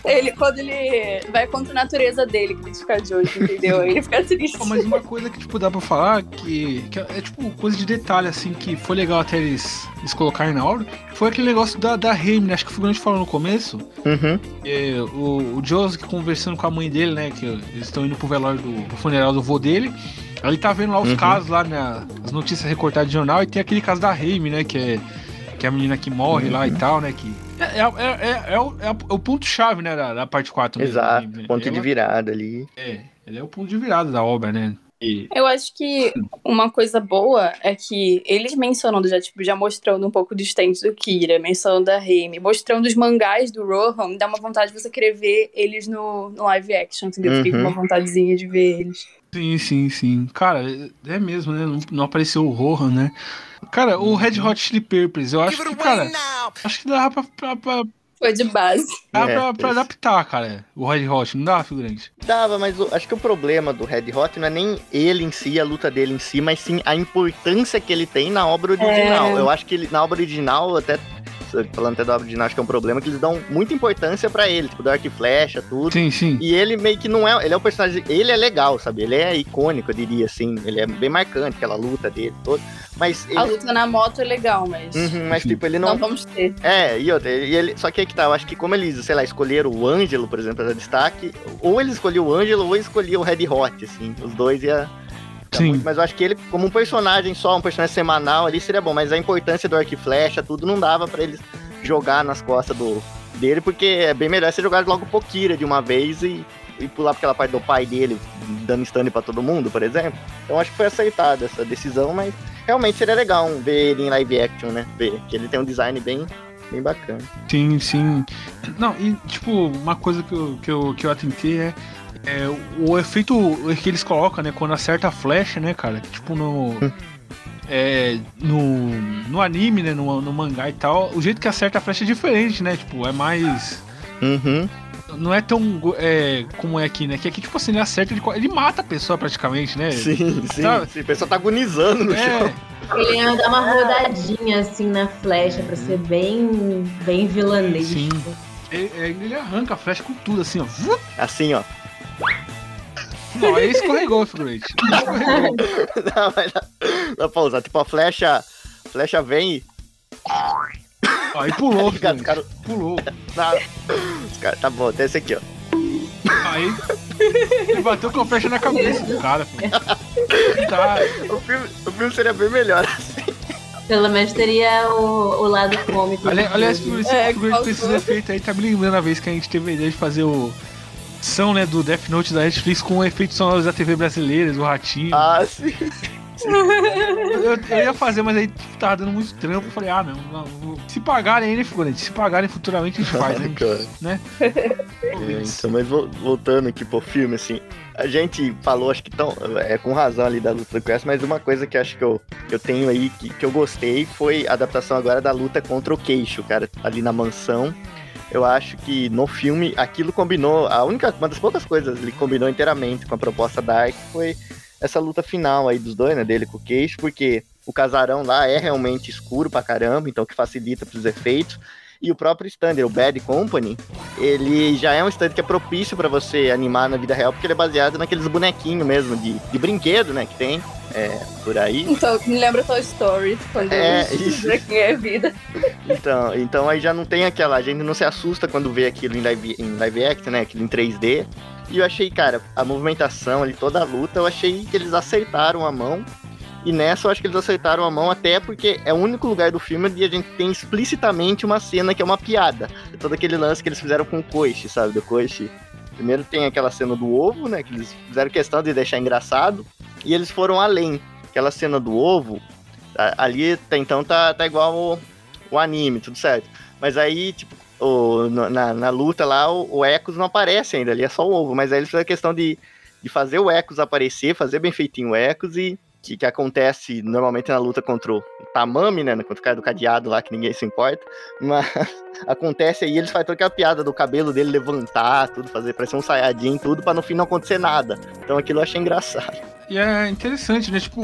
Ele, quando ele vai contra a natureza dele criticar Jojo, entendeu? Aí Ele fica triste. Pô, mas uma coisa que, tipo, dá pra falar que, que é, tipo, coisa de detalhe, assim, que foi legal até eles, eles colocarem na obra, foi aquele negócio da, da Remy, né? Acho que o Figurante falou no começo. Uhum. É, o, o Josuke conversando com a mãe dele, né? Que eles estão indo pro velório do pro funeral do vô dele. Aí ele tá vendo lá os Uhum. casos lá, né? As notícias recortadas de jornal, e tem aquele caso da Remy, né? Que é, que é a menina que morre lá e Uhum. tal, né? Que é, é, é, é, é o, é o ponto-chave, né? Da, da parte 4. mesmo, Exato. né? Ponto de Ela- virada ali. É, ele é o ponto de virada da obra, né? E, Eu acho que uma coisa boa é que eles mencionando, já, tipo, já mostrando um pouco do stand do Kira, mencionando a Remy, mostrando os mangás do Rohan, dá uma vontade de você querer ver eles no, no live action, entendeu? Fiquei com Uhum. uma vontadezinha de ver eles. sim, sim, sim. Cara, é- é mesmo, né? Não, não apareceu o Rohan, né? Cara, o Red Hot Chili Peppers, eu acho que, cara, acho que dá pra, pra, pra, Foi de base. dá É, pra, pra adaptar, cara, o Red Hot, não dá, figurante? Dava, mas o- acho que o problema do Red Hot não é nem ele em si, a luta dele em si, mas sim a importância que ele tem na obra original. É. Eu acho que ele, na obra original até falando até do acho que é um problema que eles dão muita importância pra ele, tipo, Dark Flecha, tudo. Sim, sim. E ele meio que não é. Ele é um personagem. Ele é legal, sabe? Ele é icônico, eu diria assim. Ele é bem marcante, aquela luta dele toda. Mas A ele. luta na moto é legal, mas Uhum, mas tipo, ele não não. vamos ter. É, e outra, e ele, só que aí que tá, eu acho que como eles, sei lá, escolheram o Ângelo, por exemplo, pra destaque, ou eles escolhiam o Ângelo ou escolhiam o Red Hot, assim, os dois ia. Sim. muito, mas eu acho que ele, como um personagem só, um personagem semanal ali, seria bom, mas a importância do arco e flecha, tudo não dava pra eles jogar nas costas do, dele, porque é bem melhor você jogar logo Pokira de uma vez e, e pular pra aquela parte do pai dele, dando stand pra todo mundo, por exemplo. Então acho que foi aceitada essa decisão, mas realmente seria legal ver ele em live action, né? Ver que ele tem um design bem, bem bacana. Sim, sim. Não, e tipo, uma coisa que eu, que eu, que eu atentei é, é o efeito que eles colocam, né? Quando acerta a flecha, né, cara? Tipo no. É, no, no anime, né? No, no mangá e tal, o jeito que acerta a flecha é diferente, né? Tipo, é mais. Uhum. Não é tão é, como é aqui, né? Que aqui, tipo assim, ele acerta, ele, ele mata a pessoa praticamente, né? Sim, sim. Sabe? sim. O pessoal tá agonizando no chão. É, Ele ia dar uma rodadinha assim na flecha pra ser bem, bem vilanesco. Sim. ele, ele arranca a flecha com tudo, assim, ó. Assim, ó. Não, aí escorregou o figurante. Escorregou. Não, mas dá, dá pra usar. Tipo, a flecha. A flecha vem e. Aí pulou, Cara, figurante. cara, Pulou. Os caras- tá bom, tem esse aqui, ó. Aí ele bateu com a flecha na cabeça do cara, filho. Tá. O filme, o filme seria bem melhor assim. Pelo menos teria o, o lado cômico. Do Aliás, esse É, figurante com esses efeitos aí tá me lembrando a vez que a gente teve a ideia de fazer o. São, né, do Death Note da Netflix com efeitos sonoros da TV brasileira, do Ratinho. Ah, sim. Eu, eu ia fazer, mas aí tava dando muito trampo. Eu falei, ah, não, não, se pagarem aí, né, figurante? Se pagarem futuramente a gente faz, né? Cara. né? É, então, mas vol- voltando aqui pro filme, assim, a gente falou, acho que tão, é com razão ali da luta do Crash, mas uma coisa que acho que eu, eu tenho aí, que, que eu gostei, foi a adaptação agora da luta contra o queixo, cara, ali na mansão. Eu acho que no filme aquilo combinou, a única, uma das poucas coisas ele combinou inteiramente com a proposta da Ark foi essa luta final aí dos dois, né, dele com o queixo, porque o casarão lá é realmente escuro pra caramba, então que facilita pros efeitos. E o próprio stand, o Bad Company, ele já é um stand que é propício pra você animar na vida real, porque ele é baseado naqueles bonequinhos mesmo de, de brinquedo, né, que tem é, por aí. Então, me lembra Toy Story, quando É, isso. É vida. Então, então aí já não tem aquela. A gente não se assusta quando vê aquilo em live, em live action, né? Aquilo em 3D. E eu achei, cara, a movimentação ali, toda a luta, eu achei que eles acertaram a mão. E nessa eu acho que eles acertaram a mão até porque é o único lugar do filme onde a gente tem explicitamente uma cena que é uma piada. Todo aquele lance que eles fizeram com o Koichi, sabe? Do Koichi. Primeiro tem aquela cena do ovo, né? Que eles fizeram questão de deixar engraçado. E eles foram além. Aquela cena do ovo, ali até então tá, tá igual o, o anime, tudo certo. Mas aí, tipo, o, na, na luta lá, o, o Ecos não aparece ainda, ali é só o ovo. Mas aí eles fizeram questão de, de fazer o Ecos aparecer, fazer bem feitinho o Ecos e que, que acontece normalmente na luta contra o Tamami, né? Contra o cara do cadeado lá, que ninguém se importa. Mas acontece aí, eles fazem toda aquela piada do cabelo dele levantar, tudo, fazer parecer um saiadinho, tudo, pra no fim não acontecer nada. Então aquilo eu achei engraçado. E é interessante, né? Tipo,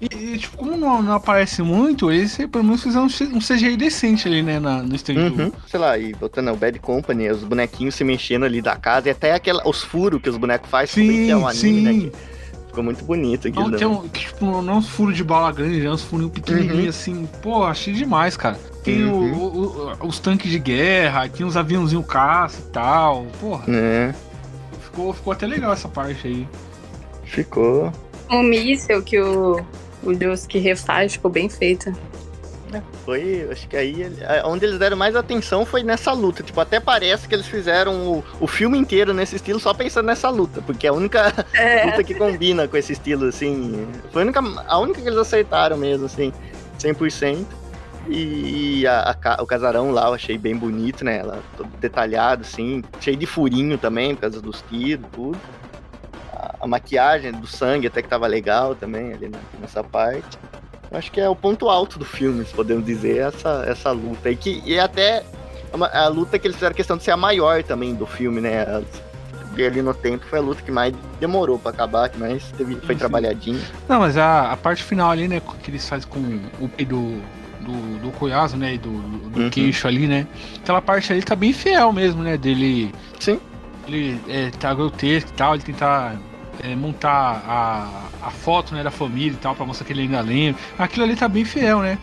e, e, tipo como não, não aparece muito, eles pelo menos fizeram um CGI decente ali, né? Na, no stand Uhum. Sei lá, e botando o Bad Company, os bonequinhos se mexendo ali da casa, e até aquela, os furos que os bonecos fazem, Sim, que é um anime, né? sim. que Ficou muito bonito aquilo. Não, tem um, que, tipo, não é uns furos de bala grande, é uns furinhos pequenininhos, Uhum. assim. Pô, achei demais, cara. Tem Uhum. o- o- os tanques de guerra, tem uns aviãozinhos caça e tal. Porra, É, ficou, ficou até legal essa parte aí. ficou. O míssel que o, o Josuke refaz ficou bem feito. Foi, acho que aí, ele- onde eles deram mais atenção foi nessa luta. Tipo, até parece que eles fizeram o, o filme inteiro nesse estilo só pensando nessa luta, porque é a única É. luta que combina com esse estilo, assim. Foi a única, a única que eles acertaram mesmo, assim, 100%. E a- a o casarão lá eu achei bem bonito, né? Ela, todo detalhado, assim, cheio de furinho também, por causa dos tiros, tudo. A, a maquiagem do sangue até que tava legal também, ali na- nessa parte. Acho que é o ponto alto do filme, se podemos dizer, essa, essa luta. E, que, e até a, a luta que eles fizeram questão de ser a maior também do filme, né? E ali no tempo foi a luta que mais demorou pra acabar, que mais teve, foi Sim. trabalhadinho. Não, mas a, a parte final ali, né, que eles fazem com o do, do, do né? E do, do, do Uhum. queixo ali, né? Aquela parte ali tá bem fiel mesmo, né? Dele. Sim. Ele é, tá grotesco e tal, ele tentar é, montar a, a foto né, da família e tal, pra mostrar que ele ainda lembra. Aquilo ali tá bem fiel, né?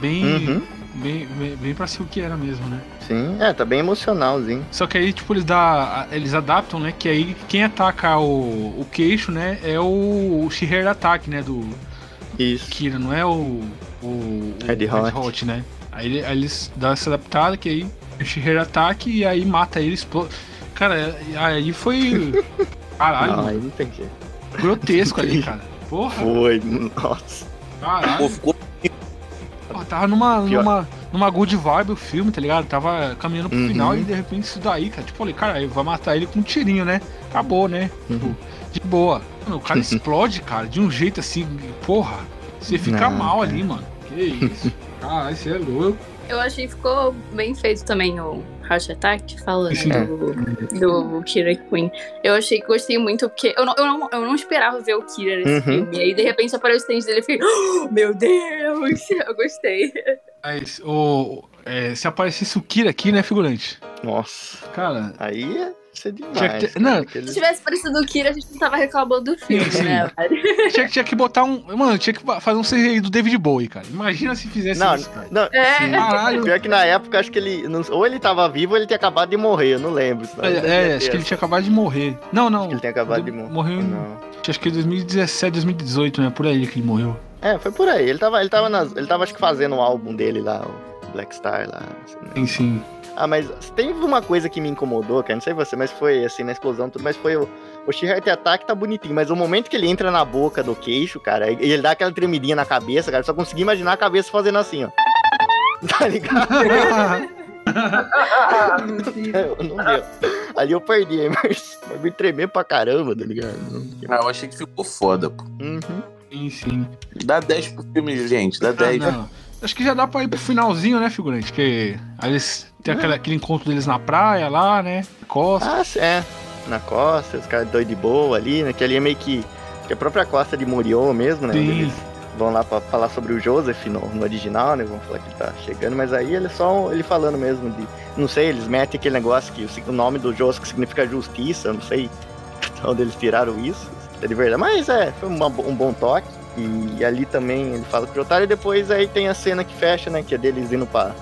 Bem. Uhum. Bem, bem, bem pra ser o que era mesmo, né? Sim, é, tá bem emocionalzinho. Só que aí, tipo, eles, dá, eles adaptam, né? Que aí quem ataca o, o queixo, né? É o, o Shiher Attack, né? Do Isso. Kira, não é o. O, o Red Hot. né? Aí, aí eles dão essa adaptada que aí o Shiher ataca e aí mata ele, explode. Cara, aí foi. Caralho, Não, aí não tem que. grotesco ali, cara. Porra, Foi, nossa. Pô, caralho. ficou Porra, tava numa, Pior. numa, numa good vibe o filme, tá ligado? Tava caminhando pro Uhum. final e de repente isso daí, cara. Tipo, falei, cara, vai matar ele com um tirinho, né? Acabou, né? Tipo, Uhum. de boa. Mano, o cara explode, cara, de um jeito assim, porra. Você fica Não, mal cara. ali, mano. Que isso? Caralho, você é louco. Eu achei que ficou bem feito também o Heart Attack, fala né, do, do Kira Queen. Eu achei que gostei muito, porque eu não, eu não, eu não esperava ver o Kira nesse Uhum. filme. E aí, de repente, apareceu o stand dele e eu fiquei, "Oh, meu Deus! Eu gostei. Mas, o, é, se aparecesse o Kira aqui, né, figurante? Nossa. Cara, Aí ia ser demais. Tinha que ter- cara, não. aquele- Se tivesse parecido o Kira, a gente não tava reclamando do filme, Sim, né? Tinha, tinha que botar um. Mano, tinha que fazer um CGI do David Bowie, cara. Imagina se fizesse Não, isso, cara. não, É. Caralho. Pior que na época, acho que ele. não- Ou ele tava vivo ou ele tinha acabado de morrer, eu não lembro. ele É, é, ter acho que ele tinha acabado de morrer. Não, não. acho que ele tinha acabado de morrer. Morreu em. Não. Acho que em 2017, 2018, né? Por aí que ele morreu. É, foi por aí. Ele tava, ele tava, nas, ele tava acho que fazendo o álbum dele lá, o Black Star lá. assim, né? Sim, sim. Ah, mas tem uma coisa que me incomodou, cara, não sei você, mas foi assim, na explosão tudo, mas foi o. O She-Heart Attack tá bonitinho, mas o momento que ele entra na boca do queixo, cara, e ele dá aquela tremidinha na cabeça, cara, eu só consegui imaginar a cabeça fazendo assim, ó. Tá ligado? Eu não deu. Ali eu perdi, mas vai me tremer pra caramba, tá ligado? Ah, eu achei que ficou foda, pô. Uhum. sim, sim. Dá 10 pro filme, gente. Dá Ah, 10. não. Acho que já dá pra ir pro finalzinho, né, figurante? Que aí eles tem aquele, aquele encontro deles na praia lá, né? Costa. Ah, é. Na costa, os caras doidos de boa ali, né? Que ali é meio que. Que a própria costa de Moriô mesmo, né? Sim. Eles vão lá pra falar sobre o Joseph no, no original, né? Vão falar que ele tá chegando, mas aí ele é só ele falando mesmo de. Não sei, eles metem aquele negócio que o, o nome do Joseph significa justiça, não sei de onde eles tiraram isso. É de verdade. Mas é, foi uma um bom toque. E, ali também ele fala com o Jotaro e depois aí tem a cena que fecha, né? Que é deles indo pra,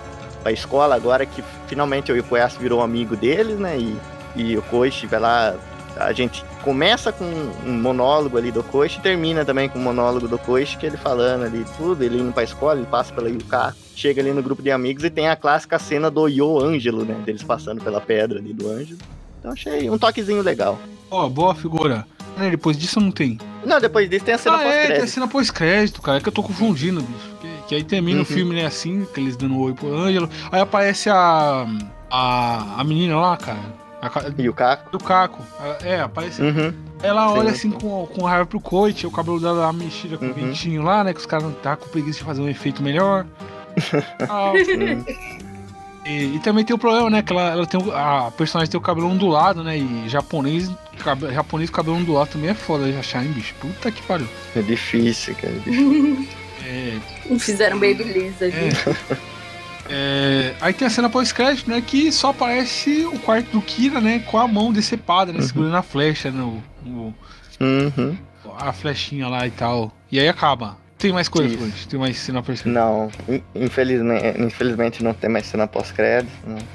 pra escola agora que finalmente o Ikoyasu virou um amigo deles, né? E, e o Koichi vai lá. A gente começa com um monólogo ali do Koichi e termina também com um monólogo do Koichi, que ele falando ali tudo, ele indo pra escola, ele passa pela Yuka, chega ali no grupo de amigos e tem a clássica cena do Yo Ângelo, né? Deles passando pela pedra ali do Ângelo. Então achei um toquezinho legal. Ó, boa figura. Né, depois disso não tem. Não, depois disso tem a cena ah, é, tem a pós-crédito. cena pós-crédito, cara. É que eu tô confundindo, bicho. Que, aí termina o Uhum. filme, né, assim, que eles dando oi pro Ângelo. Aí aparece a. A, a menina lá, cara. A, E o Caco. do Caco. É, aparece. Uhum. Ela Sim, olha assim sim. com, com raiva pro coit, o cabelo dela mexida com o Uhum. ventinho lá, né? Que os caras não tá com preguiça de fazer um efeito melhor. Ah, e, e também tem o problema, né? Que ela, ela tem o- a personagem tem o cabelo ondulado, né? E japonês, cabe, japonês com cabelo ondulado também é foda de achar, hein, bicho? Puta que pariu. É difícil, cara. é difícil. É, Fizeram Babyliss ali. é. É, aí tem a cena pós-crédito, né? Que só aparece o quarto do Kira, né? Com a mão decepada, né? Uhum. Segurando a flecha, né? O, o- Uhum. a flechinha lá e tal. E aí acaba. Tem mais coisa. Flores? Tem mais cena pós-crédito. Não, in- infelizmente, infelizmente não tem mais cena pós-crédito.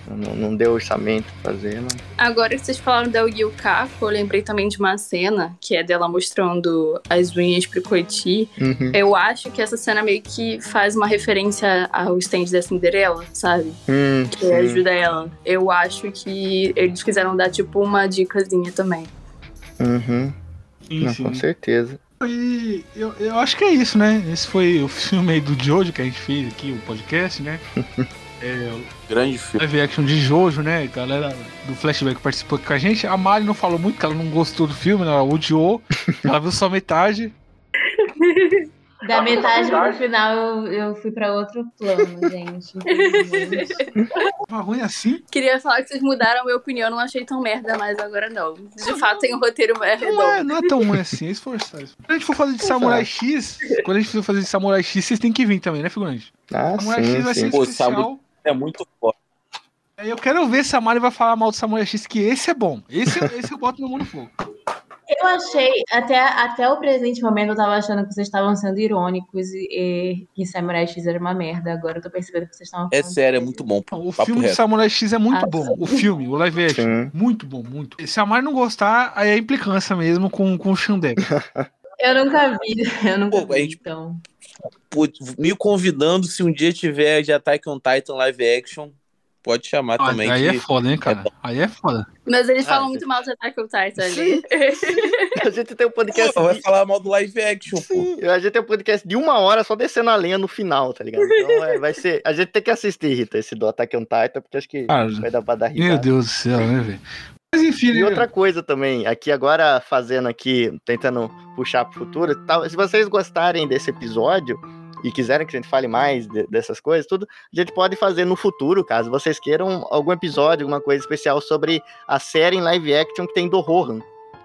Não, não, não deu orçamento pra fazer, não. Agora que vocês falaram da Yu Kako, eu lembrei também de uma cena que é dela mostrando as unhas pro Koichi. Uhum. Eu acho que essa cena meio que faz uma referência ao stand da Cinderela, sabe? Hum, Que sim. ajuda ela. Eu acho que eles quiseram dar tipo uma dicasinha também. Uhum. Sim, Não, sim. com certeza. E eu, eu acho que é isso, né? Esse foi o filme aí do Jojo que a gente fez aqui, o podcast, né? É, Grande filme. live action de Jojo, né? A galera do Flashback participou aqui com a gente. A Mari não falou muito, que ela não gostou do filme, né? ela odiou. ela viu só metade. Da metade pro final eu, eu fui pra outro plano, gente. Tava ruim assim? Queria falar que vocês mudaram a minha opinião, não achei tão merda, mas agora não. De fato, tem um roteiro mais Não é, não é tão ruim assim, é esforçado. Quando a gente for fazer de Samurai X, quando a gente for fazer de Samurai X, vocês têm que vir também, né, figurante? Ah, Samurai X vai sim, ser sim. Pô, especial. É muito forte. Aí eu quero ver se a Mari vai falar mal do Samurai X, que esse é bom. Esse, esse eu boto no mundo fogo. Eu achei, até, até o presente momento, eu tava achando que vocês estavam sendo irônicos e, e que Samurai X era uma merda. Agora eu tô percebendo que vocês estavam É sério, é muito bom. O Papo filme de reto. Samurai X é muito Ah, bom. O filme, o live action. Sim. Muito bom, muito. Se a Mari não gostar, aí é implicância mesmo com, com o Xandek. Eu nunca vi, eu nunca Pô, vi, gente- então. Pô, me convidando, se um dia tiver de Attack on Titan live action, pode chamar Ah, também. aí que- é foda, hein, cara? Aí é foda. Mas eles Ah, falam gente. muito mal de Attack on Titan ali. A gente tem um podcast. Pô, vai de- falar mal do live action, pô. Sim, a gente tem um podcast de uma hora só descendo a lenha no final, tá ligado? Então é, vai ser. A gente tem que assistir, Rita, esse do Attack on Titan, porque acho que Cara, vai dar pra dar risada. meu Deus do céu, né, velho? Mas enfim, E né? outra coisa também, aqui agora fazendo aqui, tentando puxar pro futuro, tal, se vocês gostarem desse episódio e quiserem que a gente fale mais de- dessas coisas, tudo, a gente pode fazer no futuro, caso vocês queiram algum episódio, alguma coisa especial sobre a série em live action que tem do Rohan.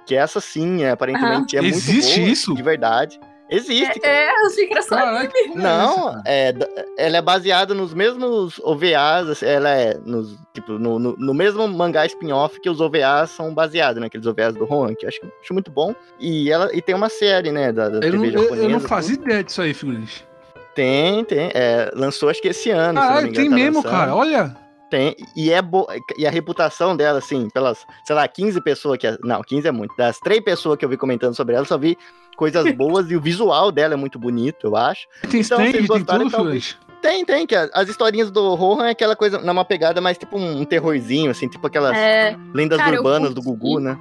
Que essa sim, é, aparentemente é muito Existe boa, isso? de verdade. Existe, cara. É, eu achei engraçado. É Não, é, ela é baseada nos mesmos OVAs, assim, ela é nos, tipo, no, no, no mesmo mangá spin-off que os OVAs são baseados, né? Aqueles OVAs do Rohan, que eu acho, acho muito bom. E, ela, e tem uma série, né, da, da Eu TV não, japonesa. eu não tudo. fazia ideia disso aí, figurante. Tem, tem. é, lançou acho que esse ano, se não me Caralho, engano. tem tá mesmo, lançando. cara. Olha. Tem, e é bo... e a reputação dela, assim, pelas, sei lá, 15 pessoas que. Não, 15 é muito. Das três pessoas que eu vi comentando sobre ela, só vi coisas boas e o visual dela é muito bonito, eu acho. Tem Então, stand, vocês tem gostaram, tudo, talvez. figurante. Tem, tem, que as historinhas do Rohan é aquela coisa, numa pegada mais tipo um, terrorzinho, assim, tipo aquelas É, lendas cara, urbanas do. Gugu, né?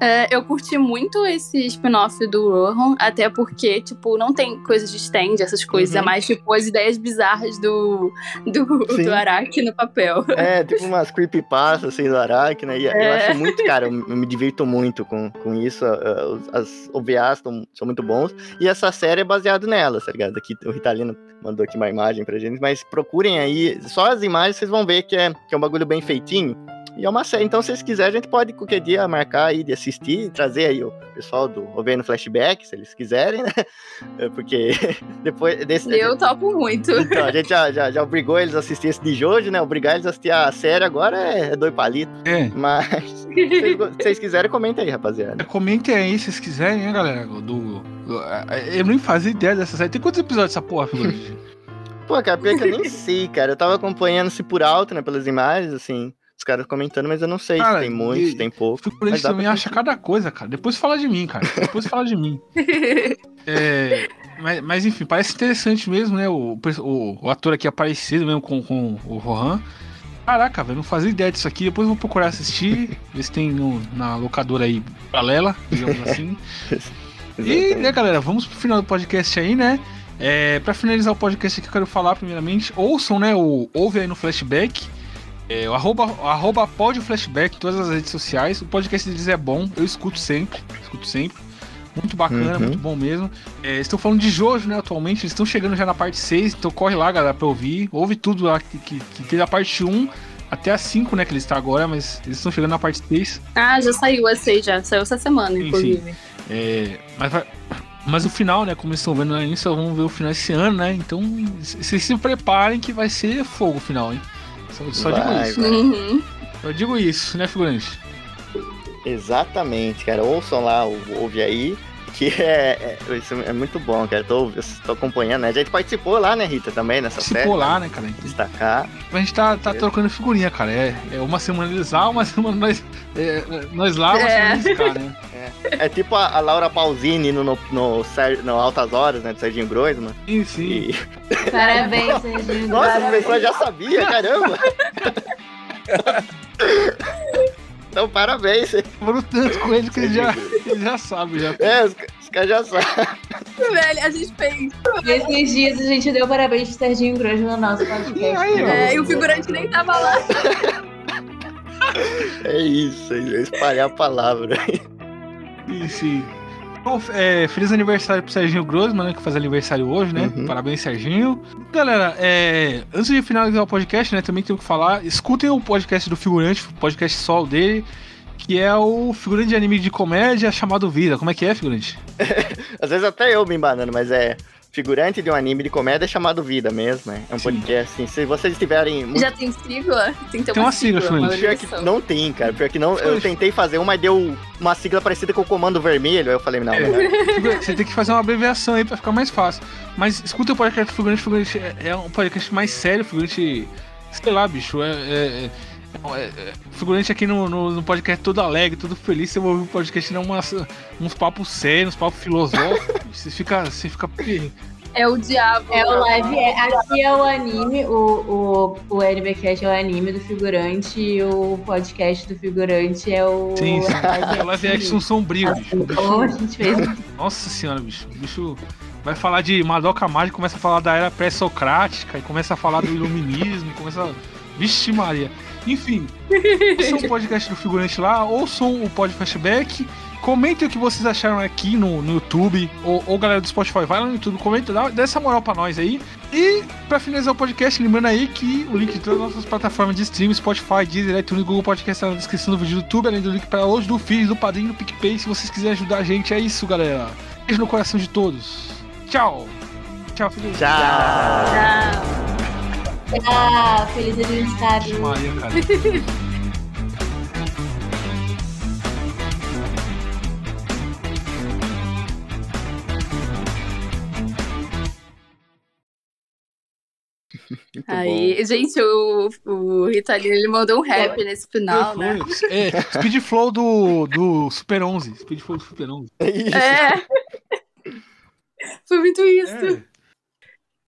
É, eu curti muito esse spin-off do Rohan, até porque, tipo, não tem coisas de stand, essas coisas, Uhum. é mais, tipo, as ideias bizarras do, do, Sim. do Araki no papel. É, tipo umas creepypastas, assim, do Araki, né? E eu É. acho muito, cara, eu, eu me divirto muito com, com isso. os- as OVAs tão, são muito bons. E essa série é baseada nelas, tá ligado? Aqui, o Ritalino mandou aqui uma imagem pra gente, mas procurem aí, só as imagens vocês vão ver que é, que é um bagulho bem feitinho. E é uma série, então se vocês quiserem, a gente pode qualquer dia marcar aí de assistir e trazer aí o pessoal do OVN Flashback, se eles quiserem, né? É, Porque depois desse. Eu topo muito. Então, a gente já, já, já obrigou eles a assistir esse de Jojo, né? Obrigar eles a assistir a série agora é, é dois palitos. É. Mas se vocês, se quiserem, comenta aí, rapaziada. Comentem aí se vocês quiserem, né, galera? Do, do- eu nem fazia ideia dessa série. Tem quantos episódios essa porra? Pô, cara, pior que eu nem sei, cara. Eu tava acompanhando-se por alto, né? Pelas imagens, assim. Os caras comentando, mas eu não sei Cara, se tem muito, se tem pouco. Dá também acha cada coisa, cara. Depois fala de mim, cara. Depois fala de mim. É, mas, mas, enfim, parece interessante mesmo, né? O, o, o ator aqui é parecido mesmo com, com o Rohan. Caraca, velho, não fazia ideia disso aqui. Depois eu vou procurar assistir, ver se tem no- na locadora aí paralela, digamos assim. E, né, galera, vamos pro final do podcast aí, né? É, pra finalizar o podcast aqui, eu quero falar primeiramente, ouçam, né, o Ouve aí no Flashback, é, o arroba, o arroba pode flashback em todas as redes sociais, o podcast deles é bom, eu escuto sempre, escuto sempre, muito bacana, Uhum. muito bom mesmo. É, estão falando de Jojo, né, atualmente, eles estão chegando já na parte 6, então corre lá, galera, pra ouvir, ouve tudo lá, que, que, que tem a parte 1 até a 5, né, que eles estão agora, mas eles estão chegando na parte 6. ah, já saiu a seis já. Saiu essa semana, Sim, inclusive. É, mas, vai- mas o final, né? Como eles estão vendo no início, só vamos ver o final esse ano, né? Então, vocês se preparem que vai ser fogo o final, hein? Só, só digo Vai, isso. vai. Uhum. Só digo isso, né, figurante? Exatamente, cara. Ouçam lá, ouve aí. Que é, é, isso é muito bom, cara. Tô, eu tô acompanhando, né? A gente participou lá, né, Rita, também nessa Se série. pôr lá, pra né, cara? Destacar. A gente tá, tá trocando figurinha, cara. É, é uma semana eles lá, uma semana nós, é, nós lá, uma É. semana eles cá, né? É tipo a, a Laura Pausini no, no, no, no Altas Horas, né? Do Serginho Groisman. Sim, sim. E... Parabéns, Serginho. Nossa, a parabéns. pessoa já sabia, caramba! então, parabéns. Falando tanto com ele que ele já, ele já sabe, já. É, os, os caras já sabem. Velho, a gente fez. Esses dias a gente deu parabéns pro Serginho Grosso no nosso podcast. E aí. É, e o figurante nem tava lá. É isso, é espalhar a palavra. Sim, sim. Bom, é, feliz aniversário pro Serginho Grossman, né? Que faz aniversário hoje, né? Uhum. Parabéns, Serginho. Galera, é, antes de finalizar o podcast, né? Também tenho que falar. Escutem o podcast do figurante, o podcast solo dele, que é o figurante de anime de comédia chamado Vida. Como é que é, figurante? Às vezes até eu me embanando, mas é figurante de um anime de comédia chamado Vida mesmo, né? É um Sim. podcast, assim, se vocês tiverem... muito- Já tem sigla? Tem que ter Tem uma sigla, Fluente. Pior que não tem, cara. Pior que não. Eu tentei fazer uma, mas deu uma sigla parecida com o comando vermelho. Aí eu falei, não, É. Você tem que fazer uma abreviação aí pra ficar mais fácil. Mas escuta o podcast Figurante, Figurante é- é um podcast mais sério, Figurante. Sei lá, bicho. É, é- é- é- é- figurante aqui no, no, no podcast todo alegre, todo feliz. Você vai ouvir o podcast não umas, uns papos sérios, uns papos filosóficos. você fica. Você fica. É o diabo. É o live, é, aqui é o anime, o, o, o NBcast é o anime do figurante e o podcast do figurante é o. Sim, sim. live É live action sombrio, bicho. Assim, como a gente fez. Nossa senhora, bicho. O bicho vai falar de Madoka Mágica, começa a falar da era pré-socrática, e começa a falar do iluminismo, e começa. a- Vixe Maria. Enfim, ouçam o podcast do figurante lá, ouçam o pod flashback. Comentem o que vocês acharam aqui no, no YouTube, ou, ou galera do Spotify, vai lá no YouTube, comenta, dá, dá essa moral pra nós aí. E pra finalizar o podcast, lembrando aí que o link de todas as nossas plataformas de streaming, Spotify, Deezer, iTunes, Google Podcast, tá na descrição do vídeo do YouTube, além do link para hoje do Feed, do Padrinho, do PicPay, se vocês quiserem ajudar a gente, é isso, galera. Beijo no coração de todos. Tchau. Tchau, filho. Tchau. Ah, Ah, feliz aniversário. Maria, cara. Muito aí, gente, o, o Ritalino ele mandou um rap nesse final, né? É, Speed Flow do, do Super 11. Speed Flow do Super 11. bom. Isso. É. Foi muito isso. É.